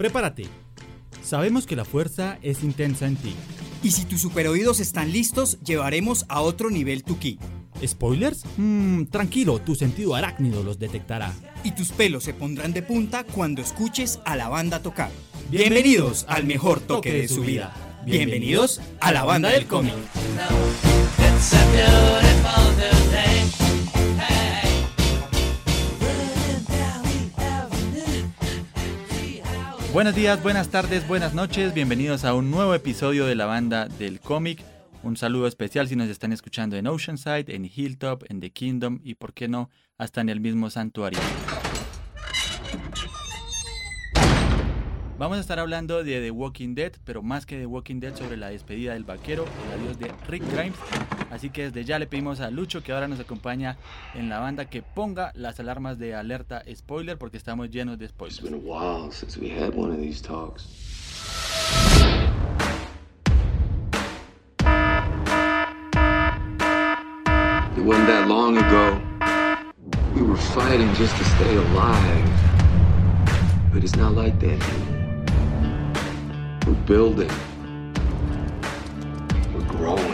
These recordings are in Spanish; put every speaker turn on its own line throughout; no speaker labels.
Prepárate. Sabemos que la fuerza es intensa en ti.
Y si tus superoídos están listos, llevaremos a otro nivel tu ki.
¿Spoilers? Mmm, tranquilo, tu sentido arácnido los detectará.
Y tus pelos se pondrán de punta cuando escuches a la banda tocar. Bienvenidos al mejor toque de su vida. Bienvenidos a la banda del cómic.
Buenos días, buenas tardes, buenas noches, bienvenidos a un nuevo episodio de la banda del cómic. Un saludo especial si nos están escuchando en Oceanside, en Hilltop, en The Kingdom y, por qué no, hasta en el mismo santuario. Vamos a estar hablando de The Walking Dead, pero más que The Walking Dead sobre la despedida del vaquero, el adiós de Rick Grimes. Así que desde ya le pedimos a Lucho que ahora nos acompaña en la banda que ponga las alarmas de alerta spoiler porque estamos llenos de spoilers.
It wasn't that long ago. We were fighting just to stay alive. But it's not like that anymore. We're building. We're growing.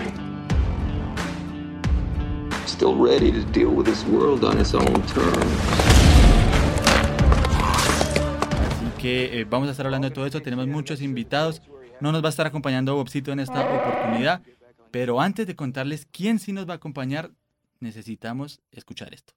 Still ready to deal with this world on its own terms.
Así que eh, vamos a estar hablando de todo eso. Tenemos muchos invitados. No nos va a estar acompañando Bobcito en esta oportunidad. Pero antes de contarles quién sí nos va a acompañar, necesitamos escuchar esto.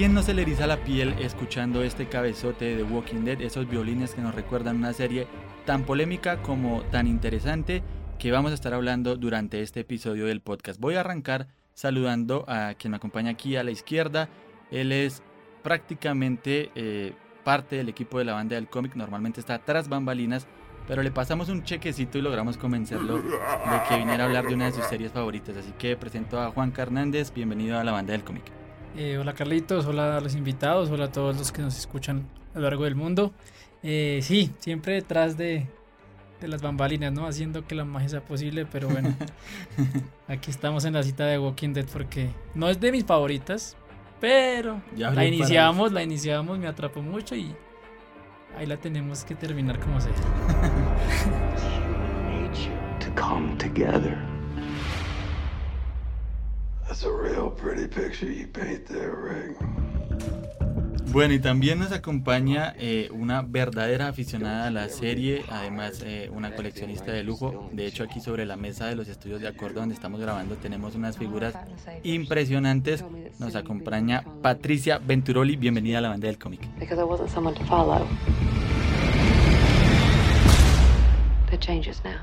Quién no se le eriza la piel escuchando este cabezote de The Walking Dead? Esos violines que nos recuerdan una serie tan polémica como tan interesante que vamos a estar hablando durante este episodio del podcast. Voy a arrancar saludando a quien me acompaña aquí a la izquierda. Él es prácticamente eh, parte del equipo de la banda del cómic. Normalmente está tras bambalinas, pero le pasamos un chequecito y logramos convencerlo de que viniera a hablar de una de sus series favoritas. Así que presento a Juan Hernández. Bienvenido a la banda del cómic.
Eh, hola Carlitos, hola a los invitados, hola a todos los que nos escuchan a lo largo del mundo. Eh, sí, siempre detrás de, de, las bambalinas, ¿no? Haciendo que la magia sea posible, pero bueno, aquí estamos en la cita de Walking Dead porque no es de mis favoritas, pero
Ya
la iniciamos, la iniciamos, me atrapó mucho y ahí la tenemos que terminar como sea.
Bueno, y también nos acompaña eh, una verdadera aficionada a la serie, además eh, una coleccionista de lujo. De hecho, aquí sobre la mesa de los estudios de acuerdo donde estamos grabando tenemos unas figuras impresionantes. Nos acompaña Patricia Venturoli, bienvenida a la banda del cómic.
because I wasn't someone to follow. The changes now.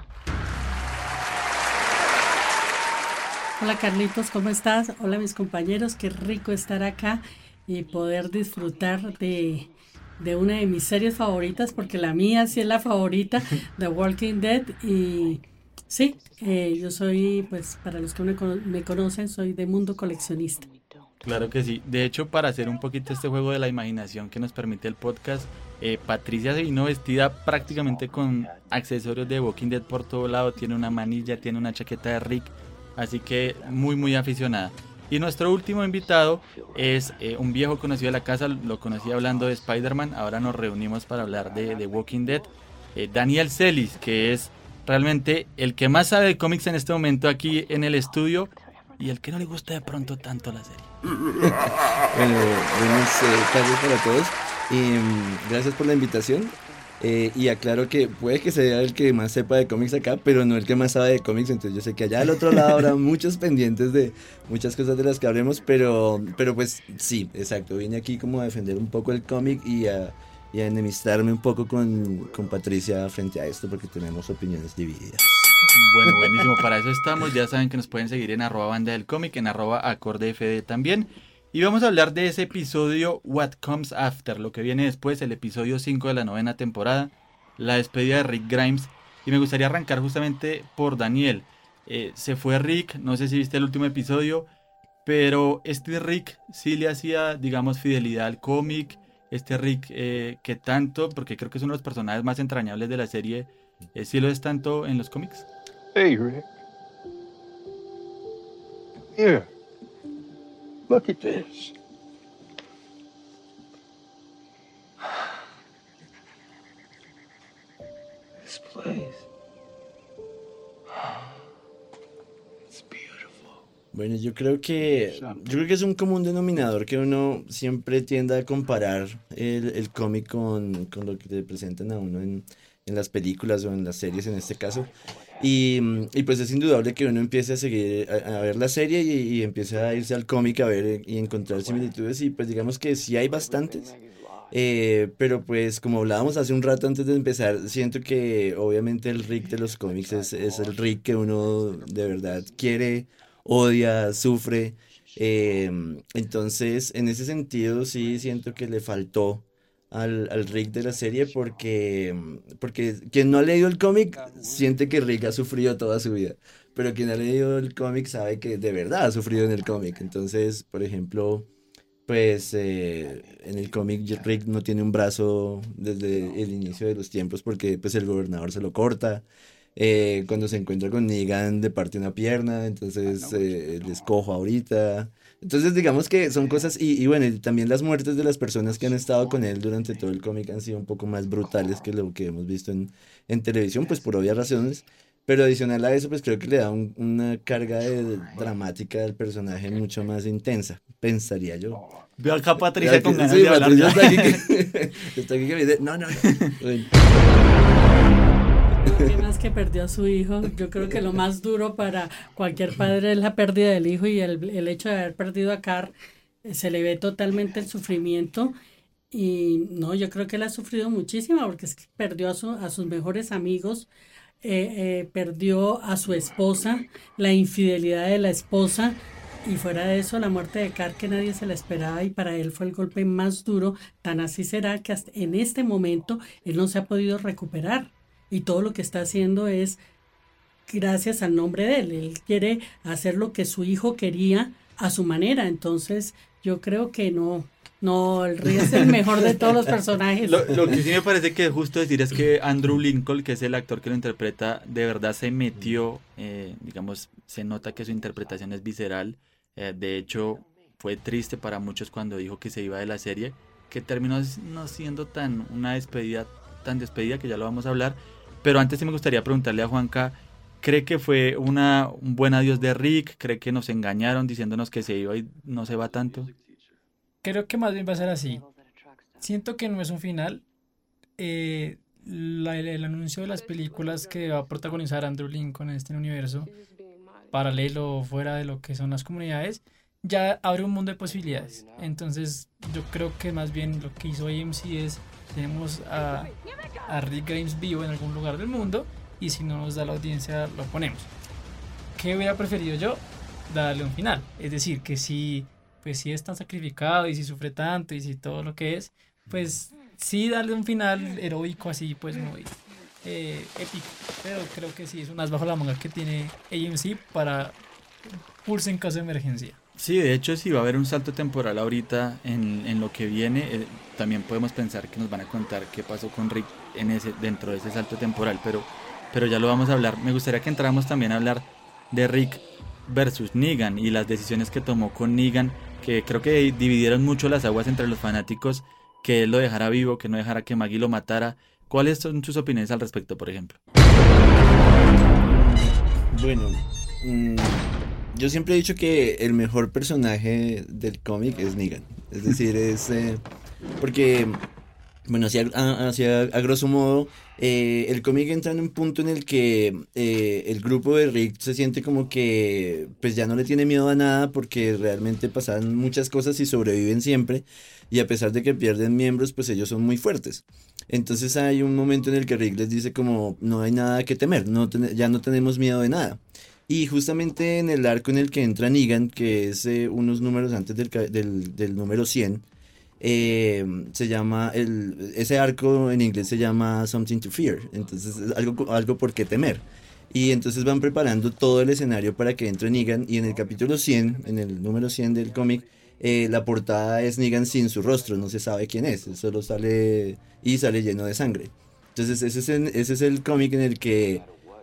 Hola Carlitos, ¿cómo estás? Hola mis compañeros, qué rico estar acá y poder disfrutar de, de una de mis series favoritas, porque la mía sí es la favorita, The Walking Dead. Y sí, eh, yo soy, pues para los que me, me conocen, soy de mundo coleccionista.
Claro que sí. De hecho, para hacer un poquito este juego de la imaginación que nos permite el podcast, eh, Patricia se vino vestida prácticamente con accesorios de Walking Dead por todo lado. Tiene una manilla, tiene una chaqueta de Rick. Así que muy, muy aficionada. Y nuestro último invitado es eh, un viejo conocido de la casa. Lo conocí hablando de Spider-Man. Ahora nos reunimos para hablar de, Walking Dead. Eh, Daniel Celis, que es realmente el que más sabe de cómics en este momento aquí en el estudio. Y el que no le gusta de pronto tanto la serie.
Bueno, buenas eh, tardes para todos. Y, mm, gracias por la invitación. Eh, y aclaro que puede que sea el que más sepa de cómics acá, pero no el que más sabe de cómics. Entonces yo sé que allá al otro lado habrá muchos pendientes de muchas cosas de las que hablemos, pero, pero pues sí, exacto. Vine aquí como a defender un poco el cómic y a, y a enemistarme un poco con, con Patricia frente a esto porque tenemos opiniones divididas.
Bueno, buenísimo, para eso estamos. Ya saben que nos pueden seguir en arroba banda del cómic, en arroba acorde FD también. Y vamos a hablar de ese episodio What Comes After, lo que viene después, el episodio 5 de la novena temporada, la despedida de Rick Grimes. Y me gustaría arrancar justamente por Daniel. Eh, se fue Rick, no sé si viste el último episodio, pero este Rick sí le hacía, digamos, fidelidad al cómic. Este Rick eh, que tanto, porque creo que es uno de los personajes más entrañables de la serie, eh, sí lo es tanto en los cómics.
Hey, Rick. Here. Look at this.
This place. It's beautiful.
Bueno, yo creo que yo creo que es un común denominador que uno siempre tiende a comparar el, el cómic con, con lo que te presentan a uno en, en las películas o en las series en este caso. Y, y pues es indudable que uno empiece a seguir, a, a ver la serie y, empiece a irse al cómic a ver eh, y encontrar similitudes y pues digamos que sí hay bastantes. Eh, pero pues como hablábamos hace un rato antes de empezar, siento que obviamente el Rick de los cómics es, es el Rick que uno de verdad quiere, odia, sufre. Eh, entonces, en ese sentido sí siento que le faltó al, al Rick de la serie porque, porque quien no ha leído el cómic siente que Rick ha sufrido toda su vida. Pero quien ha leído el cómic sabe que de verdad ha sufrido en el cómic. Entonces, por ejemplo, pues eh, en el cómic Rick no tiene un brazo desde el inicio de los tiempos porque pues el gobernador se lo corta. Eh, cuando se encuentra con Negan le parte una pierna, entonces eh, les cojo ahorita. Entonces digamos que son cosas, y, y bueno, y también las muertes de las personas que han estado con él durante todo el cómic han sido un poco más brutales que lo que hemos visto en, en televisión, pues por obvias razones. Pero adicional a eso, pues creo que le da un- una carga de, dramática al personaje mucho más intensa, pensaría yo.
Veo acá Patricia con ganas
sí,
de.
Patricia está aquí que, está aquí que me dice, no, no, no. Bueno,
¿Qué más que perdió a su hijo? Yo creo que lo más duro para cualquier padre es la pérdida del hijo y el, el hecho de haber perdido a Carr. eh, Se le ve totalmente el sufrimiento. Y no, yo creo que él ha sufrido muchísimo porque es que perdió a, su- a sus mejores amigos, eh, eh, perdió a su esposa, la infidelidad de la esposa. Y fuera de eso, la muerte de Carr que nadie se la esperaba y para él fue el golpe más duro. Tan así será que hasta en este momento él no se ha podido recuperar y todo lo que está haciendo es gracias al nombre de él. Él quiere hacer lo que su hijo quería a su manera. Entonces, yo creo que no, no, el Rey es el mejor de todos los personajes.
Lo, lo que sí me parece que es justo decir es que Andrew Lincoln, que es el actor que lo interpreta, de verdad se metió, eh, digamos, se nota que su interpretación es visceral. Eh, de hecho, fue triste para muchos cuando dijo que se iba de la serie, que terminó no siendo tan una despedida, tan despedida que ya lo vamos a hablar. Pero antes sí me gustaría preguntarle a Juanca, ¿cree que fue una, un buen adiós de Rick? ¿Cree que nos engañaron diciéndonos que se iba y no se va tanto?
Creo que más bien va a ser así. Siento que no es un final. Eh, el, el anuncio de las películas que va a protagonizar Andrew Lincoln en este universo, paralelo o fuera de lo que son las comunidades, ya abre un mundo de posibilidades. Entonces, yo creo que más bien lo que hizo AMC es: tenemos a, a Rick Grimes vivo en algún lugar del mundo, y si no nos da la audiencia, lo ponemos. ¿Qué hubiera preferido yo? Darle un final. Es decir, que si, pues, si es tan sacrificado y si sufre tanto y si todo lo que es, pues sí darle un final heroico así, pues muy eh, épico. Pero creo que sí es un as bajo la manga que tiene AMC para pulse en caso de emergencia.
Sí, de hecho, si va a haber un salto temporal ahorita en, en lo que viene, eh, también podemos pensar que nos van a contar qué pasó con Rick en ese, dentro de ese salto temporal, pero, pero ya lo vamos a hablar. Me gustaría que entráramos también a hablar de Rick versus Negan y las decisiones que tomó con Negan, que creo que dividieron mucho las aguas entre los fanáticos, que él lo dejara vivo, que no dejara que Maggie lo matara. ¿Cuáles son sus opiniones al respecto, por ejemplo?
Bueno, mm, yo siempre he dicho que el mejor personaje del cómic es Negan. Es decir, es... eh, porque, bueno, así a, grosso modo, eh, el cómic entra en un punto en el que eh, el grupo de Rick se siente como que pues ya no le tiene miedo a nada porque realmente pasan muchas cosas y sobreviven siempre. Y a pesar de que pierden miembros, pues ellos son muy fuertes. Entonces hay un momento en el que Rick les dice como no hay nada que temer, no ya no tenemos miedo de nada. Y justamente en el arco en el que entra Negan, que es eh, unos números antes del, del, del número 100, eh, se llama, el, ese arco en inglés se llama Something to Fear, entonces es algo, algo por qué temer. Y entonces van preparando todo el escenario para que entre Negan y en el capítulo 100, en el número 100 del cómic, eh, la portada es Negan sin su rostro, no se sabe quién es, solo sale y sale lleno de sangre. Entonces ese es, ese es el cómic en el que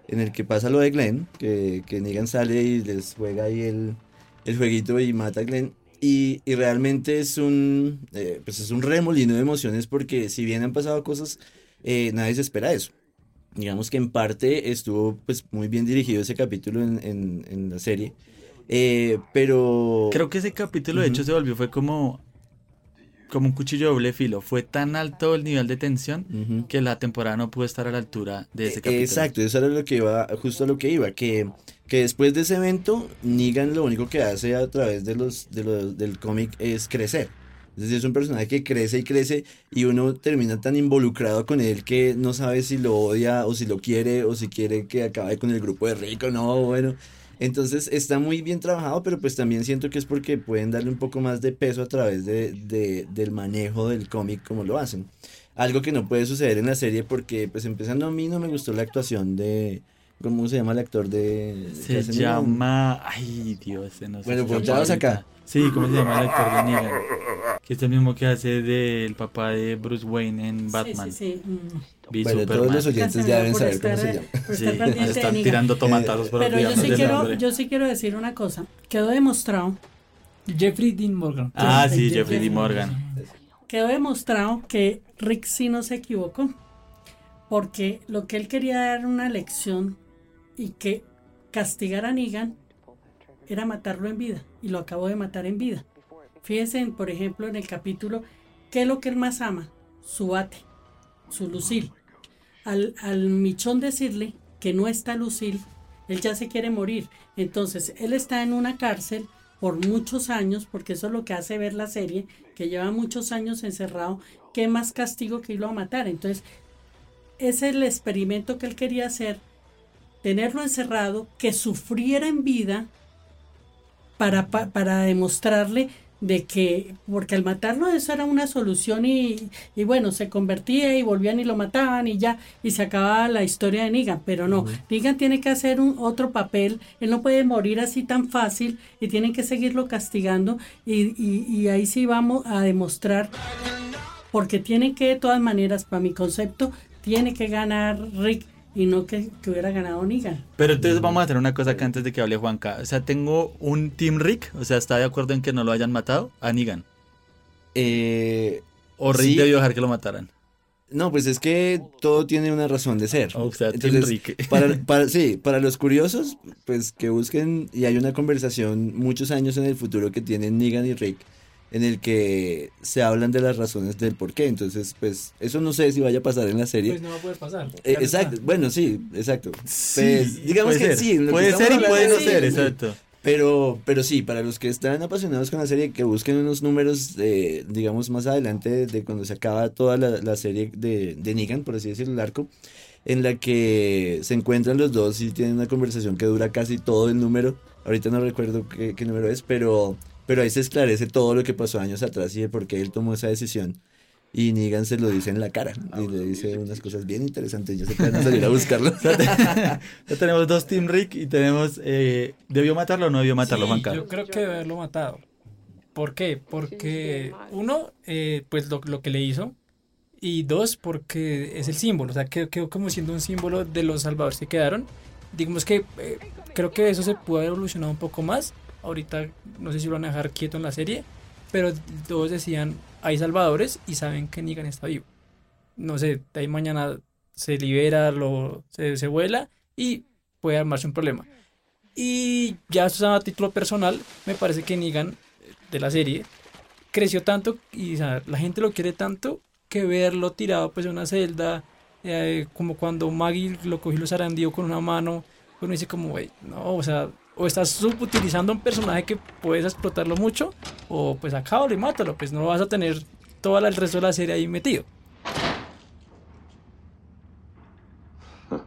en el que pasa lo de Glenn, que, que Negan sale y les juega ahí el, el jueguito y mata a Glenn. Y, y realmente es un, eh, pues es un remolino de emociones porque si bien han pasado cosas, eh, nadie se espera eso. Digamos que en parte estuvo pues muy bien dirigido ese capítulo en, en- en la serie. Eh, pero...
Creo que ese capítulo de hecho se volvió, fue como, como un cuchillo de doble filo. Fue tan alto el nivel de tensión
Ujú.
que la temporada no pudo estar a la altura de ese capítulo.
Exacto, eso era lo que iba, justo a lo que iba, que, que después de ese evento, Negan lo único que hace a través de los, de los, del cómic es crecer. Es decir, es un personaje que crece y crece y uno termina tan involucrado con él que no sabe si lo odia o si lo quiere o si quiere que acabe con el grupo de Rico, no, bueno. Entonces está muy bien trabajado, pero pues también siento que es porque pueden darle un poco más de peso a través de, de- del manejo del cómic como lo hacen. Algo que no puede suceder en la serie porque pues empezando a mí no me gustó la actuación de... ¿Cómo se llama el actor de...?
Se llama. Ay, Dios, se nos
Bueno, ponchados
ahorita.
acá.
Sí, ¿cómo se llama el actor de Negan? Que es el mismo que hace del papá de Bruce Wayne en Batman.
Sí, sí, sí. mm.
Bueno,
Superman.
todos los oyentes ya deben saber cómo
estar,
se
eh,
llama.
Sí, están tirando tomatazos por
Pero yo sí, quiero, yo sí quiero decir una cosa. Quedó demostrado,
Jeffrey Dean Morgan.
Ah, sí,
Jeffrey
Jeffrey D. Morgan.
quedó demostrado que Rick sí no se equivocó. Porque lo que él quería dar una lección y que castigar a Negan era matarlo en vida. Y lo acabó de matar en vida. Fíjense, en, por ejemplo, en el capítulo, ¿qué es lo que él más ama? Su bate, su Lucille. Al, al Michón decirle que no está Lucille, él ya se quiere morir. Entonces, él está en una cárcel por muchos años, porque eso es lo que hace ver la serie, que lleva muchos años encerrado. ¿Qué más castigo que irlo a matar? Entonces, es el experimento que él quería hacer, tenerlo encerrado, que sufriera en vida para, pa- para demostrarle de que, porque al matarlo eso era una solución y, y bueno, se convertía y volvían y lo mataban y ya, y se acababa la historia de Negan, pero no, Negan tiene que hacer un otro papel, él no puede morir así tan fácil y tienen que seguirlo castigando y, y, y ahí sí vamos a demostrar, porque tiene que de todas maneras, para mi concepto, tiene que ganar Rick y no que, que hubiera ganado Negan.
Pero entonces vamos a hacer una cosa acá antes de que hable Juanca. O sea, tengo un Team Rick, o sea, ¿está de acuerdo en que no lo hayan matado? A Negan.
Eh,
O Rick
Sí.
debió dejar que lo mataran.
no, pues es que todo tiene una razón de ser.
O sea, Team
Entonces,
Rick.
Para, para- sí, para los curiosos, pues que busquen y hay una conversación muchos años en el futuro que tienen Negan y Rick en el que se hablan de las razones del por qué. Entonces, pues eso no sé si vaya a pasar en la serie.
Pues no va a poder pasar.
Eh, exacto,
está.
bueno, sí, exacto.
Sí,
Pues, digamos que
ser.
sí. que
Puede ser y puede no ser,
sí.
exacto.
Pero, pero sí, para los que están apasionados con la serie, que busquen unos números, eh, digamos, más adelante de, de cuando se acaba toda la, la serie de, de Negan, por así decirlo, el arco, en la que se encuentran los dos y tienen una conversación que dura casi todo el número. Ahorita no recuerdo qué, qué número es, pero, pero ahí se esclarece todo lo que pasó años atrás y de por qué él tomó esa decisión. Y Negan se lo dice en la cara y le dice unas cosas bien interesantes. Ya se pueden salir a buscarlo.
Ya tenemos dos Team Rick y tenemos. Eh, ¿Debió matarlo o no debió matarlo,
Sí,
Juanca?
Yo creo que debe haberlo matado. ¿Por qué? Porque uno, eh, pues lo, lo que le hizo. Y dos, porque es el símbolo. O sea, quedó, quedó como siendo un símbolo de los salvadores que quedaron. Digamos que eh, creo que eso se pudo haber evolucionado un poco más. Ahorita no sé si lo van a dejar quieto en la serie. Pero todos decían, hay salvadores y saben que Negan está vivo. No sé, de ahí mañana se libera, lo, se, vuela y puede armarse un problema. Y ya a título personal, me parece que Negan de la serie creció tanto y la gente lo quiere tanto que verlo tirado pues en una celda, eh, como cuando Maggie lo cogió y lo zarandeó con una mano, uno dice como, güey, no, o sea, o estás subutilizando a un personaje que puedes explotarlo mucho, o pues acábalo y mátalo, pues no vas a tener todo el resto de la serie ahí metido.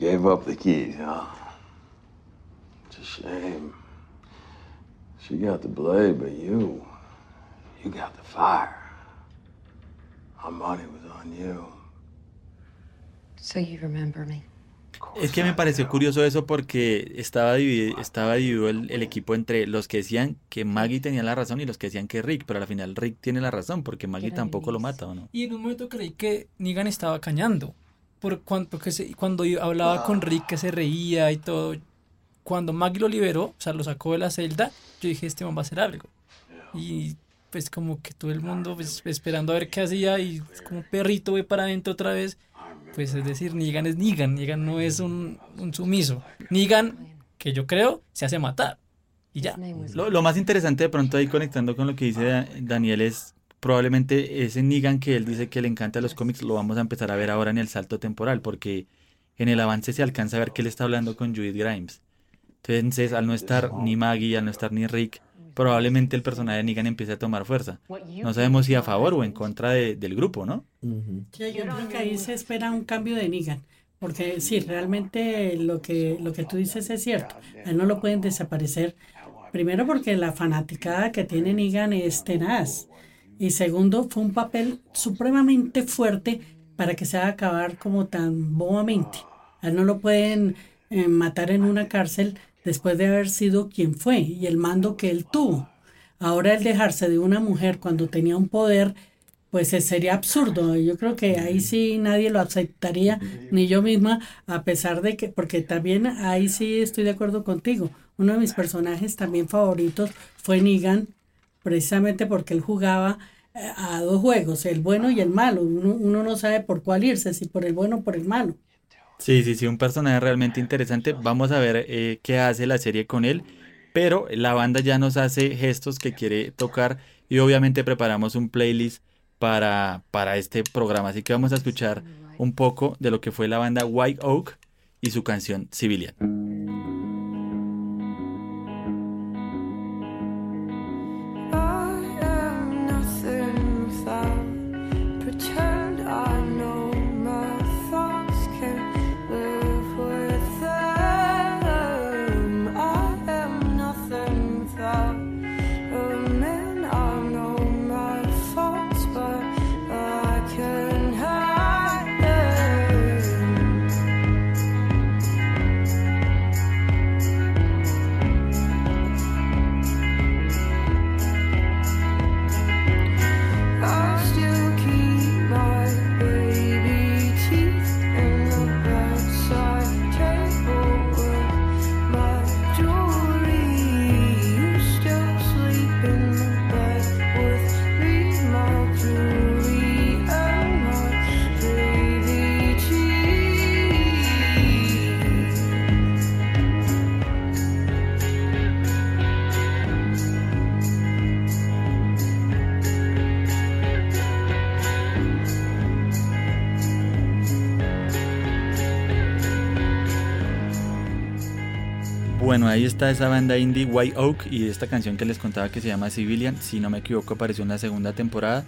gave up the keys, huh? It's a shame. She got the blade, but you, you got the fire. Our money was on you.
So you remember me?
Es que me pareció curioso eso porque estaba dividido, estaba dividido el, el equipo entre los que decían que Maggie tenía la razón y los que decían que Rick, pero al final Rick tiene la razón porque Maggie tampoco lo mata, ¿o no?
Y en un momento creí que Negan estaba cañando. Por cuanto que se- cuando yo hablaba con Rick que se reía y todo. Cuando Maggie lo liberó, o sea, lo sacó de la celda, yo dije, este man va a hacer algo. Y pues como que todo el mundo pues, esperando a ver qué hacía y como perrito ve para adentro otra vez. Pues es decir, Negan es Negan, Negan no es un, un sumiso. Negan, que yo creo, se hace matar. Y ya.
Lo, más interesante de pronto ahí conectando con lo que dice Da- Daniel es probablemente ese Negan que él dice que le encanta los cómics lo vamos a empezar a ver ahora en el salto temporal porque en el avance se alcanza a ver que él está hablando con Judith Grimes. Entonces al no estar ni Maggie, al no estar ni Rick, probablemente el personaje de Negan empiece a tomar fuerza. No sabemos si a favor o en contra de- del grupo, ¿no?
Sí, yo creo que ahí se espera un cambio de Negan. Porque sí, realmente lo que, lo que tú dices es cierto. A él no lo pueden desaparecer. Primero porque la fanaticada que tiene Negan es tenaz. Y segundo, fue un papel supremamente fuerte para que se haga acabar como tan bobamente. A él no lo pueden eh, matar en una cárcel después de haber sido quien fue y el mando que él tuvo. Ahora el dejarse de una mujer cuando tenía un poder, pues eh, sería absurdo. Yo creo que ahí sí nadie lo aceptaría, ni yo misma, a pesar de que, porque también ahí sí estoy de acuerdo contigo. Uno de mis personajes también favoritos fue Negan, precisamente porque él jugaba eh, a dos juegos, el bueno y el malo. Uno, uno no sabe por cuál irse, si por el bueno o por el malo.
Sí, sí, sí, un personaje realmente interesante. Vamos a ver eh, qué hace la serie con él. Pero la banda ya nos hace gestos que quiere tocar y obviamente preparamos un playlist para, para este programa. Así que vamos a escuchar un poco de lo que fue la banda White Oak y su canción Civilian. Bueno, ahí está esa banda indie White Oak y esta canción que les contaba que se llama Civilian. Si no me equivoco, apareció en la segunda temporada.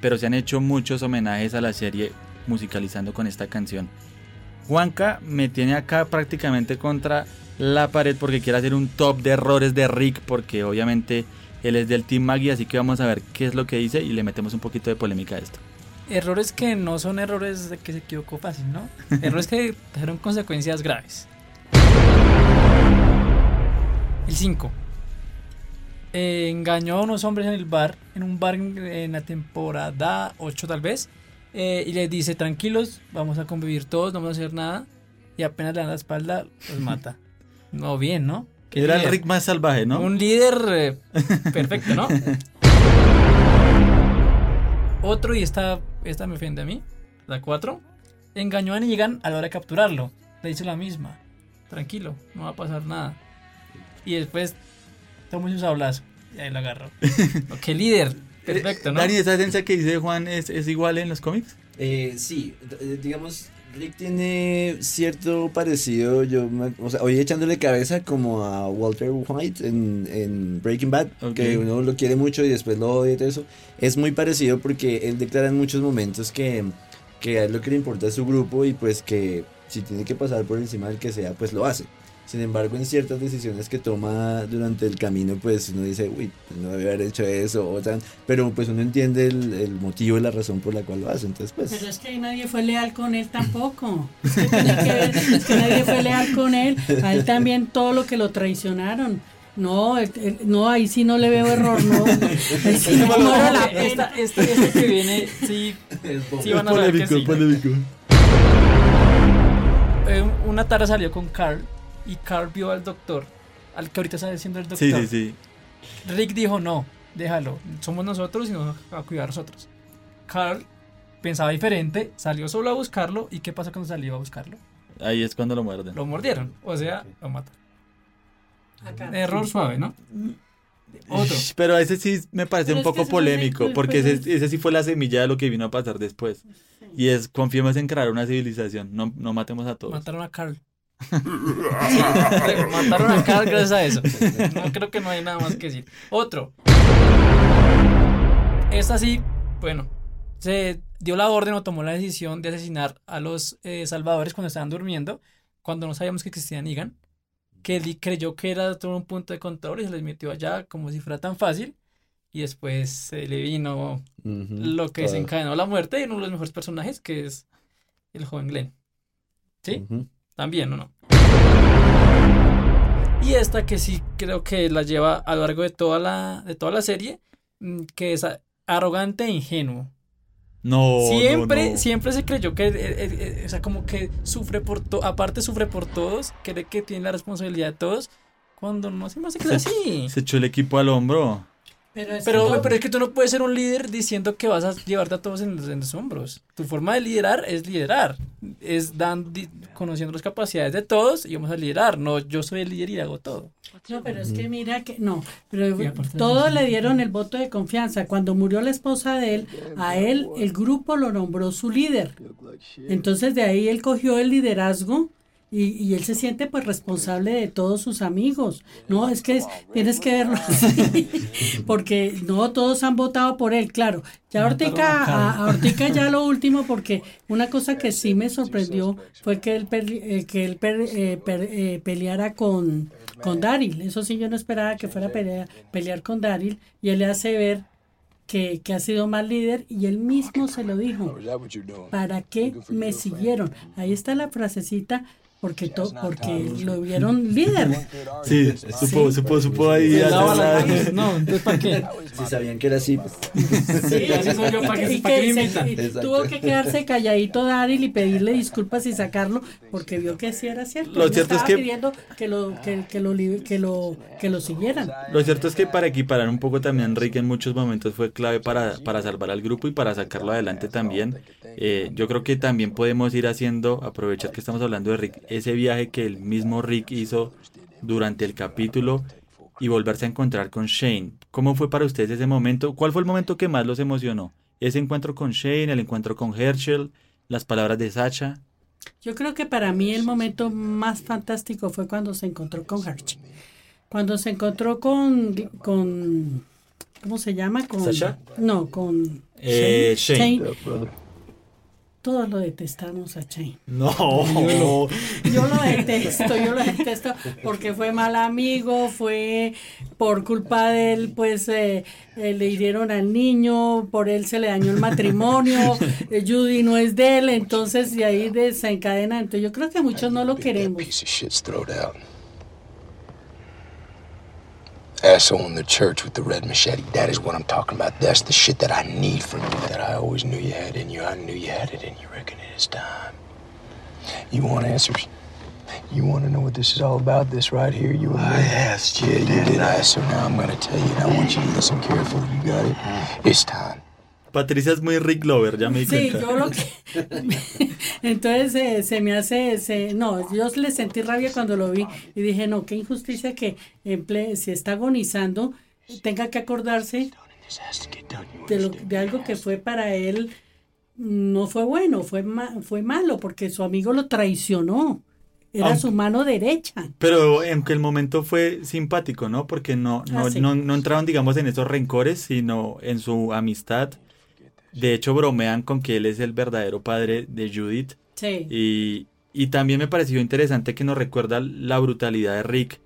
Pero se han hecho muchos homenajes a la serie musicalizando con esta canción. Juanca me tiene acá prácticamente contra la pared porque quiere hacer un top de errores de Rick porque obviamente él es del Team Maggie, así que vamos a ver qué es lo que dice y le metemos un poquito de polémica a esto.
Errores que no son errores de que se equivocó fácil, ¿no? Errores que trajeron consecuencias graves. El 5. engañó a unos hombres en el bar, en un bar en, en la temporada 8 tal vez, eh, y les dice, tranquilos, vamos a convivir todos, no vamos a hacer nada, y apenas le dan la espalda, los mata. No, bien, ¿no? Qué
Era el. Rick más salvaje, ¿no?
Un líder eh, perfecto, ¿no? Otro, y esta, esta me ofende a mí, la 4, engañó a Negan a la hora de capturarlo. Le hizo la misma. Tranquilo, no va a pasar nada. Y después tomó su sablazo y ahí lo agarró. Oh, ¡Qué líder! Perfecto, ¿no?
Dani, ¿esa esencia que dice Juan es, es igual en los cómics?
Eh, sí, eh, digamos, Rick tiene cierto parecido, yo, me- o sea, hoy echándole cabeza como a Walter White en, en Breaking Bad,
Ok.
que uno lo quiere mucho y después lo odia y todo eso. Es muy parecido porque él declara en muchos momentos que, que a él lo que le importa es su grupo y pues que si tiene que pasar por encima del que sea, pues lo hace. Sin embargo, en ciertas decisiones que toma durante el camino, pues uno dice, uy, pues no debe haber hecho eso, o tan, pero pues uno entiende el, el motivo y la razón por la cual lo hace. Entonces, pues...
Pero es que nadie fue leal con él tampoco. Es que, tiene que ver, es que nadie fue leal con él. A él también todo lo que lo traicionaron. No, el- el- no, ahí sí no le veo error, no. Ahí sí no,
Bueno,
vale la
que esta,
pena.
esta, esta que viene, sí, sí van a ver que sí.
polémico.
Eh, una tarde salió con Carl y Carl vio al doctor, al que ahorita está siendo el doctor.
Sí, sí, sí.
Rick dijo, no, déjalo, somos nosotros y nos vamos a cuidar nosotros. Carl pensaba diferente, salió solo a buscarlo y ¿qué pasa cuando salió a buscarlo?
Ahí es cuando lo muerden.
Lo mordieron, o sea, lo mataron.
Acá.
Error suave, ¿no? Otro.
Ish, Pero ese sí me parece
Pero
un poco polémico, porque ese, ese sí fue la semilla de lo que vino a pasar después. Y es, confiemos en crear una civilización, no, no matemos a todos.
Mataron a Carl. Mataron a Carl gracias a eso. No creo que no hay nada más que decir. Otro. Esta sí, bueno, se dio la orden o tomó la decisión de asesinar a los eh, salvadores cuando estaban durmiendo, cuando no sabíamos que existía Negan, que él creyó que era todo un punto de control y se les metió allá como si fuera tan fácil. Y después se le vino lo que desencadenó la muerte de uno de los mejores personajes, que es el joven Glenn. ¿Sí?
Ujú.
También, ¿o no? Y esta que sí creo que la lleva a lo largo de toda la, de toda la serie, mm, que es arrogante e ingenuo.
No,
siempre,
no.
siempre se creyó que, eh, eh, eh, o sea, como que sufre por todo, aparte sufre por todos, cree que tiene la responsabilidad de todos, cuando no se me hace que sea así.
Se echó el equipo al hombro.
Pero, es
Pero,
que-
pero es que tú no puedes ser un líder diciendo que vas a llevarte a todos en los, en los hombros. Tu forma de liderar es liderar. Es dan, di- conociendo las capacidades de todos y vamos a liderar. No, yo soy el líder y hago todo.
No, pero es que mira que no, pero todos le dieron el voto de confianza. Cuando murió la esposa de él, a él el grupo lo nombró su líder. Entonces de ahí él cogió el liderazgo y, y él se siente pues responsable de todos sus amigos. No, es que es- tienes que verlo así, porque no todos han votado por él, claro. Ya Ortica, a, a Ortica ya lo último, porque una cosa que sí me sorprendió fue que él, eh, que él per- eh, per- eh, peleara con, con Daryl. Eso sí, yo no esperaba que fuera a pelea- pelear con Daryl y él le hace ver que, que ha sido mal líder y él mismo se lo dijo. ¿Para qué me siguieron? Ahí está la frasecita porque to- porque lo vieron líder.
Sí, supo, supo, supo ahí.
No, entonces ¿para qué?
Si sabían que era así, pues.
Sí, así soy yo, ¿para qué,
que tuvo que quedarse calladito Daryl y pedirle disculpas y sacarlo porque vio que sí era cierto.
Lo cierto es
estaba
que-
pidiendo que lo que, que lo que lo que lo siguieran.
Lo cierto es que para equiparar un poco también Rick en muchos momentos fue clave para, para salvar al grupo y para sacarlo adelante también. Eh, yo creo que también podemos ir haciendo, aprovechar que estamos hablando de Rick, ese viaje que el mismo Rick hizo durante el capítulo y volverse a encontrar con Shane. ¿Cómo fue para ustedes ese momento? ¿Cuál fue el momento que más los emocionó? ¿Ese encuentro con Shane, el encuentro con Herschel, las palabras de Sacha?
Yo creo que para mí el momento más fantástico fue cuando se encontró con Archie. Cuando se encontró con con ¿cómo se llama? Con
¿Sasha?
No, con
Eh, Shane.
Todos lo detestamos a Shane.
No,
Yo lo detesto, yo lo detesto porque fue mal amigo, fue por culpa de él, pues eh, eh, le hirieron al niño, por él se le dañó el matrimonio, eh, Judy no es de él, entonces de ahí desencadena. Entonces yo creo que muchos no lo queremos.
Asshole in the church with the red machete. That is what I'm talking about. That's the shit that I need from you. That I always knew you had in you. I knew you had it in you. Reckon it is time. You want answers? You want to know what this is all about? This right here, you and I asked you. You did ask, so now I'm going to tell you. And I want you to listen carefully. You got it? Uh-huh. It's time.
Patricia es muy Rick Lover, ya me di
Sí,
cuenta.
yo lo que... Entonces eh, se me hace... se- No, yo le sentí rabia cuando lo vi y dije, no, qué injusticia que en ple- si está agonizando tenga que acordarse de, lo- de algo que fue para él no fue bueno, fue, ma- fue malo porque su amigo lo traicionó. Era
Aunque-
su mano derecha.
Pero aunque el momento fue simpático, ¿no? Porque no, no,
Ah, sí.
no, no entraron, digamos, en esos rencores, sino en su amistad. De hecho, bromean con que él es el verdadero padre de Judith.
Sí.
Y, Y también me pareció interesante que nos recuerda la brutalidad de Rick.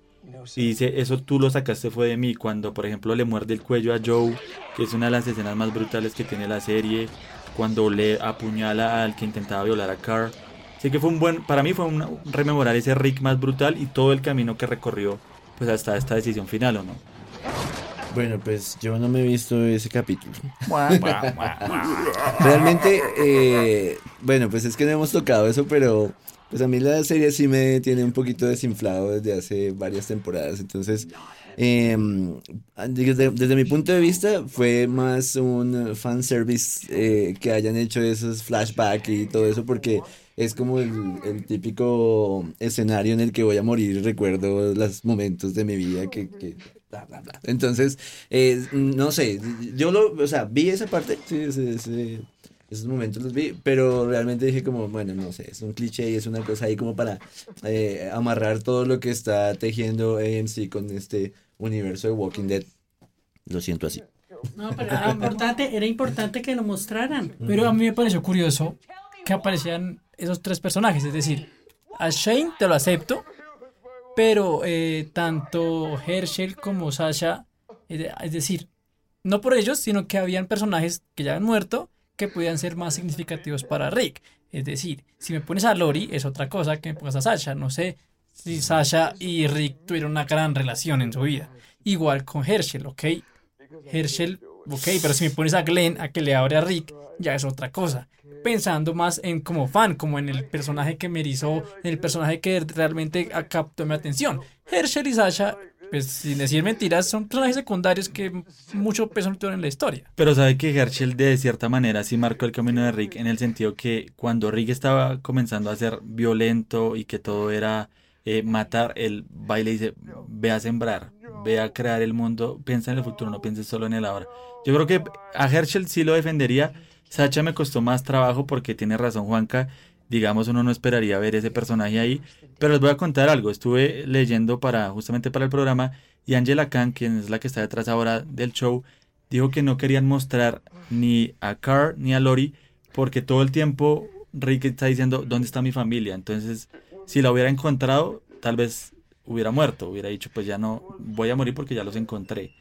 Y dice, eso tú lo sacaste fue de mí, cuando por ejemplo le muerde el cuello a Joe, que es una de las escenas más brutales que tiene la serie, cuando le apuñala al que intentaba violar a Carr. Así que fue un buen, para mí fue un rememorar ese Rick más brutal y todo el camino que recorrió pues hasta esta decisión final, ¿o no?
Bueno, pues yo no me he visto ese capítulo. Realmente, eh, bueno, pues es que no hemos tocado eso, pero pues a mí la serie sí me tiene un poquito desinflado desde hace varias temporadas. Entonces, eh, desde, desde mi punto de vista, fue más un fanservice eh, que hayan hecho esos flashbacks y todo eso, porque es como el, el típico escenario en el que voy a morir y recuerdo los momentos de mi vida que, que bla, bla, bla. Entonces, eh, no sé, yo lo, o sea, vi esa parte, sí, ese- ese- esos momentos los vi, pero realmente dije como, bueno, no sé, es un cliché y es una cosa ahí como para eh, amarrar todo lo que está tejiendo AMC con este universo de Walking Dead. Lo siento así.
No, pero era importante, era importante que lo mostraran.
Pero a mí me pareció curioso que aparecían esos tres personajes. Es decir, a Shane te lo acepto, pero eh, tanto Herschel como Sasha, es de- es decir, no por ellos, sino que habían personajes que ya han muerto que podían ser más significativos para Rick. Es decir, si me pones a Lori es otra cosa que me pongas a Sasha. No sé si Sasha y Rick tuvieron una gran relación en su vida. Igual con Herschel, ¿ok? Herschel, ok, pero si me pones a Glenn a que le abre a Rick, ya es otra cosa. Pensando más en como fan, como en el personaje que me erizó, en el personaje que realmente captó mi atención. Herschel y Sasha, pues sin decir mentiras, son personajes secundarios que mucho peso no tuvieron en la historia.
Pero sabe que Herschel de cierta manera sí marcó el camino de Rick en el sentido que cuando Rick estaba comenzando a ser violento y que todo era eh, matar, el baile dice, ve a sembrar, ve a crear el mundo, piensa en el futuro, no pienses solo en el ahora. Yo creo que a Herschel sí lo defendería. Sacha me costó más trabajo porque tiene razón Juanca. Digamos, uno no esperaría ver ese personaje ahí. Pero les voy a contar algo. Estuve leyendo para justamente para el programa y Angela Khan, quien es la que está detrás ahora del show, dijo que no querían mostrar ni a Carr ni a Lori porque todo el tiempo Rick está diciendo dónde está mi familia. Entonces, si la hubiera encontrado, tal vez hubiera muerto. Hubiera dicho, pues ya no voy a morir porque ya los encontré.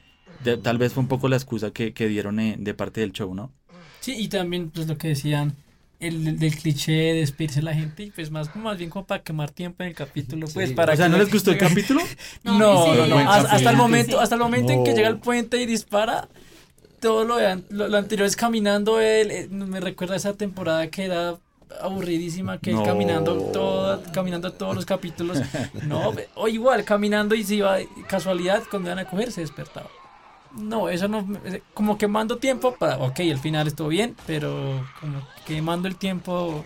Tal vez fue un poco la excusa que, que dieron eh, de parte del show, ¿no?
Sí, y también pues lo que decían, el, el del cliché de despedirse la gente, y pues más, más bien como para quemar tiempo en el capítulo, pues para
o sea,
que
¿no les gustó el capítulo?
No,
No,
no,
sí.
no,
Buen
hasta, hasta el momento, hasta el momento en que
No.
llega al puente y dispara, todo lo, de lo, lo anterior es caminando él, eh, me recuerda a esa temporada que era aburridísima que
No.
él caminando todo, caminando todos los capítulos, no, o igual caminando y se iba casualidad cuando iban a coger se despertaba. No, eso no, eh, como quemando tiempo para, ok, el final estuvo bien, pero como quemando el tiempo